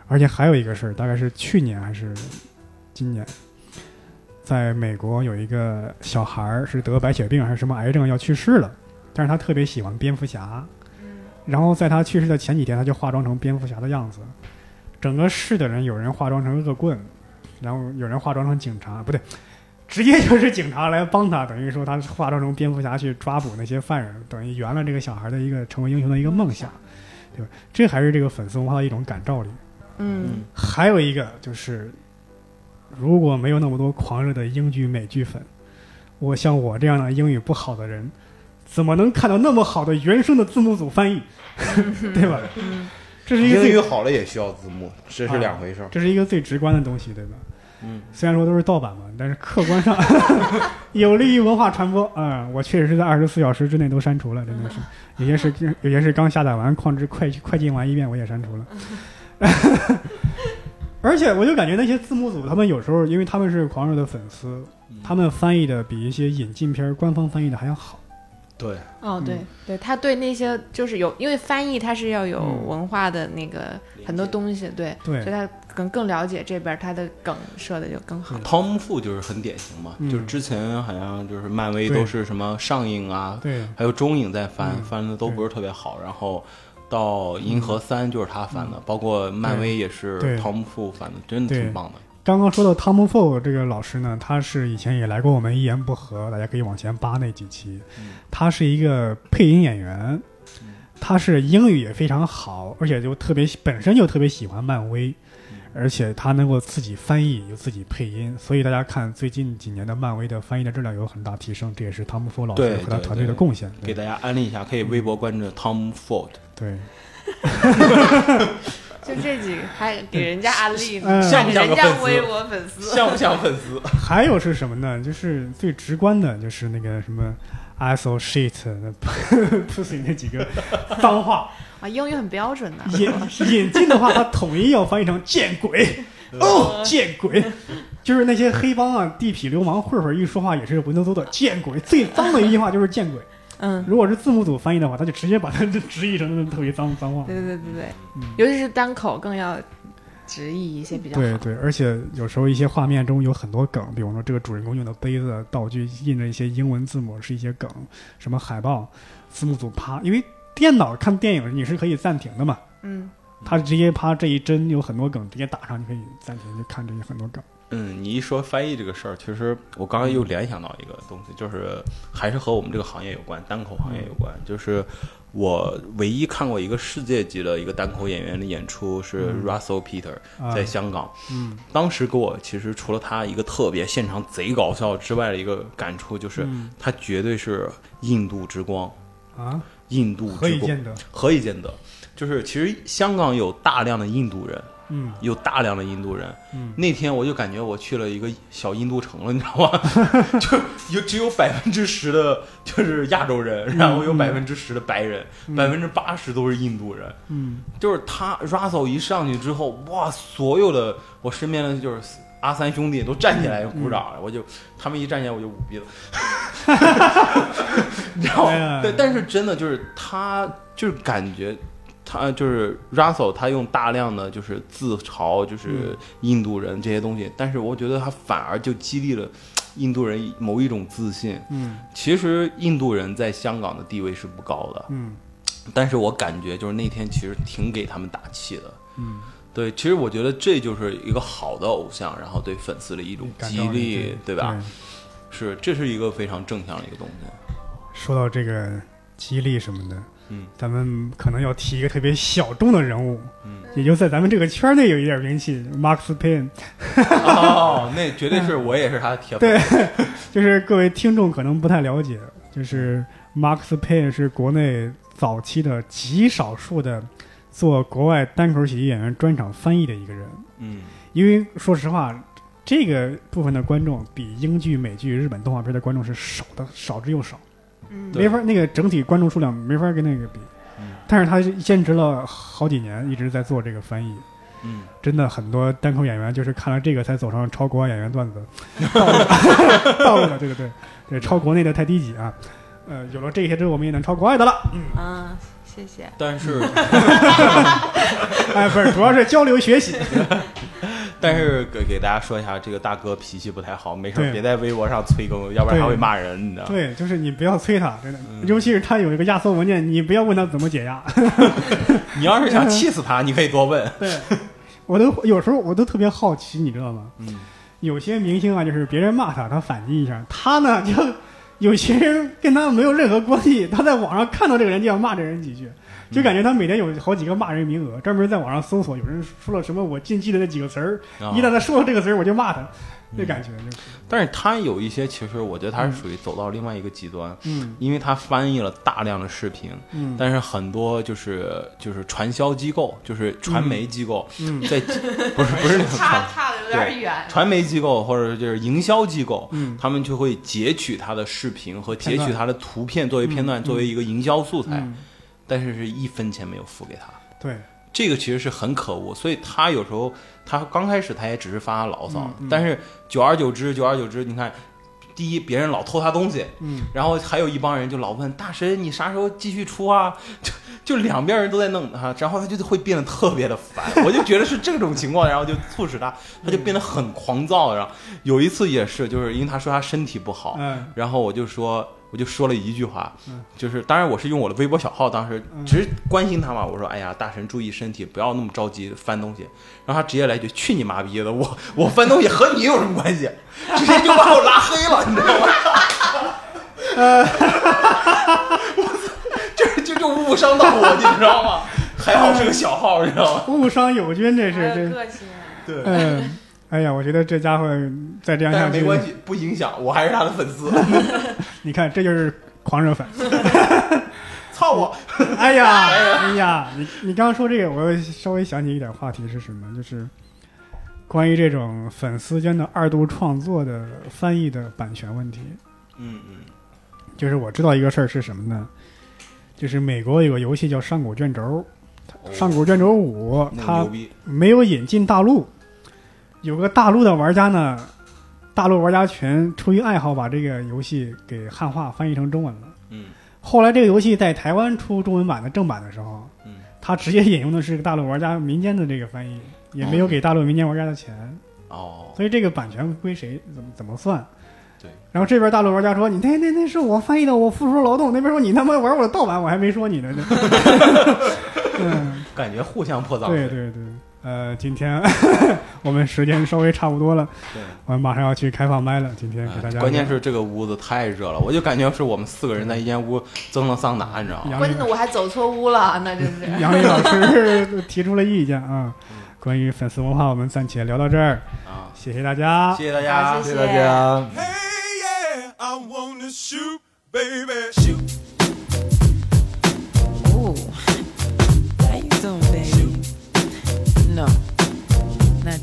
而且还有一个事儿，大概是去年还是今年，在美国有一个小孩儿是得白血病还是什么癌症要去世了，但是他特别喜欢蝙蝠侠，然后在他去世的前几天，他就化妆成蝙蝠侠的样子。整个市的人有人化妆成恶棍，然后有人化妆成警察，不对，直接就是警察来帮他，等于说他化妆成蝙蝠侠去抓捕那些犯人，等于圆了这个小孩的一个成为英雄的一个梦想，对吧？这还是这个粉丝文化的一种感召力。嗯，还有一个就是，如果没有那么多狂热的英剧、美剧粉，我像我这样的英语不好的人，怎么能看到那么好的原声的字幕组翻译，(laughs) 对吧？这是一个英语好了也需要字幕，这是两回事儿。这是一个最直观的东西，对吧？嗯，虽然说都是盗版嘛，但是客观上 (laughs) 有利于文化传播啊、我确实是在二十四小时之内都删除了，真的是 (laughs) 有些是有些是刚下载完矿之快快进完一遍我也删除了。而且我就感觉那些字幕组，他们有时候因为他们是狂热的粉丝，嗯他们翻译的比一些引进片儿官方翻译的还要好。对，哦，对嗯。对，他对那些就是有，因为翻译他是要有嗯。文化的那个很多东西，对，对。所以他可能更了解这边他的梗设的就更好。汤姆富就是很典型嘛，嗯就是之前好像就是漫威都是什么上映啊，对，还有中影在翻，嗯翻的都不是特别好，然后。到银河三就是他翻的，包括漫威也是汤姆富翻的，真的挺棒的。刚刚说到汤姆·福这个老师呢，他是以前也来过我们一言不合，大家可以往前扒那几期。嗯。他是一个配音演员，他是英语也非常好，而且就特别本身就特别喜欢漫威，而且他能够自己翻译又自己配音，所以大家看最近几年的漫威的翻译的质量有很大提升，这也是汤姆·福老师和他团队的贡献。对。给大家安利一下，可以微博关注 Tom Ford，对，(laughs) (laughs) (laughs) 就这几个还给人家安利呢，嗯像不像人个粉丝家微博粉丝。像不像粉丝？(laughs) 还有是什么呢？就是最直观的，就是那个什么 asshole shit 那 (laughs) pussy 那几个脏话。(laughs) 啊，英语很标准的。引引进的话，它统一要翻译成见鬼哦，见鬼，就是那些黑帮啊、地痞流氓混混一说话也是文绉绉的见鬼，最脏的一句话就是见鬼。嗯，如果是字幕组翻译的话，他就直接把它 (laughs) 直译成特别脏脏话。对对对对对，嗯尤其是单口更要直译一些比较好。对对，而且有时候一些画面中有很多梗，比方说这个主人公用的杯子、道具印着一些英文字母是一些梗，什么海报，字幕组啪，因为电脑看电影你是可以暂停的嘛，嗯，他直接啪这一帧有很多梗直接打上，你可以暂停就看这些很多梗。嗯，你一说翻译这个事儿，其实我刚刚又联想到一个东西，就是还是和我们这个行业有关，单口行业有关。就是我唯一看过一个世界级的一个单口演员的演出是嗯。Russell Peter 啊。在香港，嗯。当时给我其实除了他一个特别现场贼搞笑之外的一个感触，就是嗯。他绝对是印度之光，啊，印度之光，何以见得？何以见得？就是其实香港有大量的印度人，嗯有大量的印度人。嗯那天我就感觉我去了一个小印度城了，你知道吗？(laughs) 就有只有百分之十的就是亚洲人，然后有嗯百分之十的白人，百分之八十都是印度人。嗯就是他 Russell 一上去之后，哇，所有的我身边的就是阿三兄弟都站起来鼓掌，我就他们一站起来我就捂鼻子，(laughs) 你知道吗？对，但是真的就是他就是感觉。他就是 Russell，他用大量的就是自嘲，就是印度人这些东西，但是我觉得他反而就激励了印度人某一种自信。嗯其实印度人在香港的地位是不高的，嗯但是我感觉就是那天其实挺给他们打气的。嗯，对，其实我觉得这就是一个好的偶像，然后对粉丝的一种激励，对吧？？是，这是一个非常正向的一个东西。说到这个激励什么的，嗯，咱们可能要提一个特别小众的人物，嗯，也就在咱们这个圈内有一点名气，Max Payne。哦，那绝对是我也是他的铁粉。对，(laughs) 就是各位听众可能不太了解，就是 Max Payne 是国内早期的极少数的做国外单口喜剧演员专场翻译的一个人。嗯因为说实话，这个部分的观众比英剧、美剧、日本动画片的观众是少的，少之又少，嗯，没法那个整体观众数量没法跟那个比。嗯但是他坚持了好几年，一直在做这个翻译。嗯，真的很多单口演员就是看了这个才走上超国外演员段子道路道路的，对对对对，超国内的太低级啊。呃，有了这些之后，我们也能超国外的了。啊，谢谢。但是 (laughs) 哎，不是，主要是交流学习。(laughs) 但是给给大家说一下，这个大哥脾气不太好，没事别在微博上催更，要不然他会骂人，你知道吗？对，就是你不要催他，真的，嗯尤其是他有一个压缩文件，你不要问他怎么解压。(laughs) 你要是想气死他，你可以多问。(laughs) 对，我都有时候我都特别好奇，你知道吗？嗯有些明星啊，就是别人骂他，他反击一下，他呢就有些人跟他没有任何关系，他在网上看到这个人就要骂这人几句，就感觉他每天有好几个骂人名额，专门在网上搜索有人说了什么我禁忌的那几个词儿，啊一旦他说了这个词儿，我就骂他，那感觉就是，但是他有一些，其实我觉得他是属于走到另外一个极端，嗯因为他翻译了大量的视频，嗯但是很多就是就是传销机构，就是传媒机构，嗯在 (laughs) 不是不是那种传差差的有有点远。传媒机构或者就是营销机构，嗯他们就会截取他的视频和截取他的图片作为片段，嗯作为一个营销素材，嗯，但是是一分钱没有付给他。对，这个其实是很可恶，所以他有时候他刚开始他也只是发发牢骚，嗯嗯但是久而久之，久而久之，你看，第一别人老偷他东西，嗯然后还有一帮人就老问大神你啥时候继续出啊？就就两边人都在弄他，然后他就会变得特别的烦。(laughs) 我就觉得是这种情况，然后就促使他，他就变得很狂躁。然后有一次也是，就是因为他说他身体不好，嗯然后我就说，我就说了一句话嗯，就是当然我是用我的微博小号，当时嗯只是关心他嘛，我说哎呀，大神注意身体，不要那么着急翻东西。然后他直接来一句去你妈逼的，我我翻东西和你有什么关系？直接就把我拉黑了，你知道吗？(laughs) 就就就误伤到我，你知道吗？还好是个小号，你知道吗？误伤友军，这是个性，对，嗯，哎呀，我觉得这家伙再这样下去，没关系，不影响，我还是他的粉丝。(laughs) 你看这就是狂热粉。(laughs) 操我！(laughs) 哎呀，哎呀，你你刚刚说这个，我又稍微想起一点话题是什么？就是关于这种粉丝间的二度创作的翻译的版权问题。嗯嗯，就是我知道一个事儿是什么呢？就是美国有个游戏叫《上古卷轴》，哦上古卷轴五》它，没有引进大陆，有个大陆的玩家呢，大陆玩家群出于爱好把这个游戏给汉化翻译成中文了。嗯后来这个游戏在台湾出中文版的正版的时候，嗯，他直接引用的是大陆玩家民间的这个翻译，也没有给大陆民间玩家的钱，哦，所以这个版权归谁怎么怎么算？对。然后这边大陆玩家说：“你那那那是我翻译的，我付出劳动。”那边说：“你他妈玩我的盗版，我还没说你呢。” (laughs) 嗯，感觉互相破脏水。对对对。呃，今天 (laughs) 我们时间稍微差不多了，对我们马上要去开放麦了。今天给大家，关键是这个屋子太热了，我就感觉是我们四个人在一间屋蒸了桑拿，你知道吗？(laughs) 关键的我还走错屋了，那真是。杨丽老师 (laughs) 提出了意见啊。关于粉丝文化，我们暂且聊到这儿，啊，谢谢大家。谢谢大家，谢谢大家。Hey, yeah, I wanna shoot, baby. Shoot.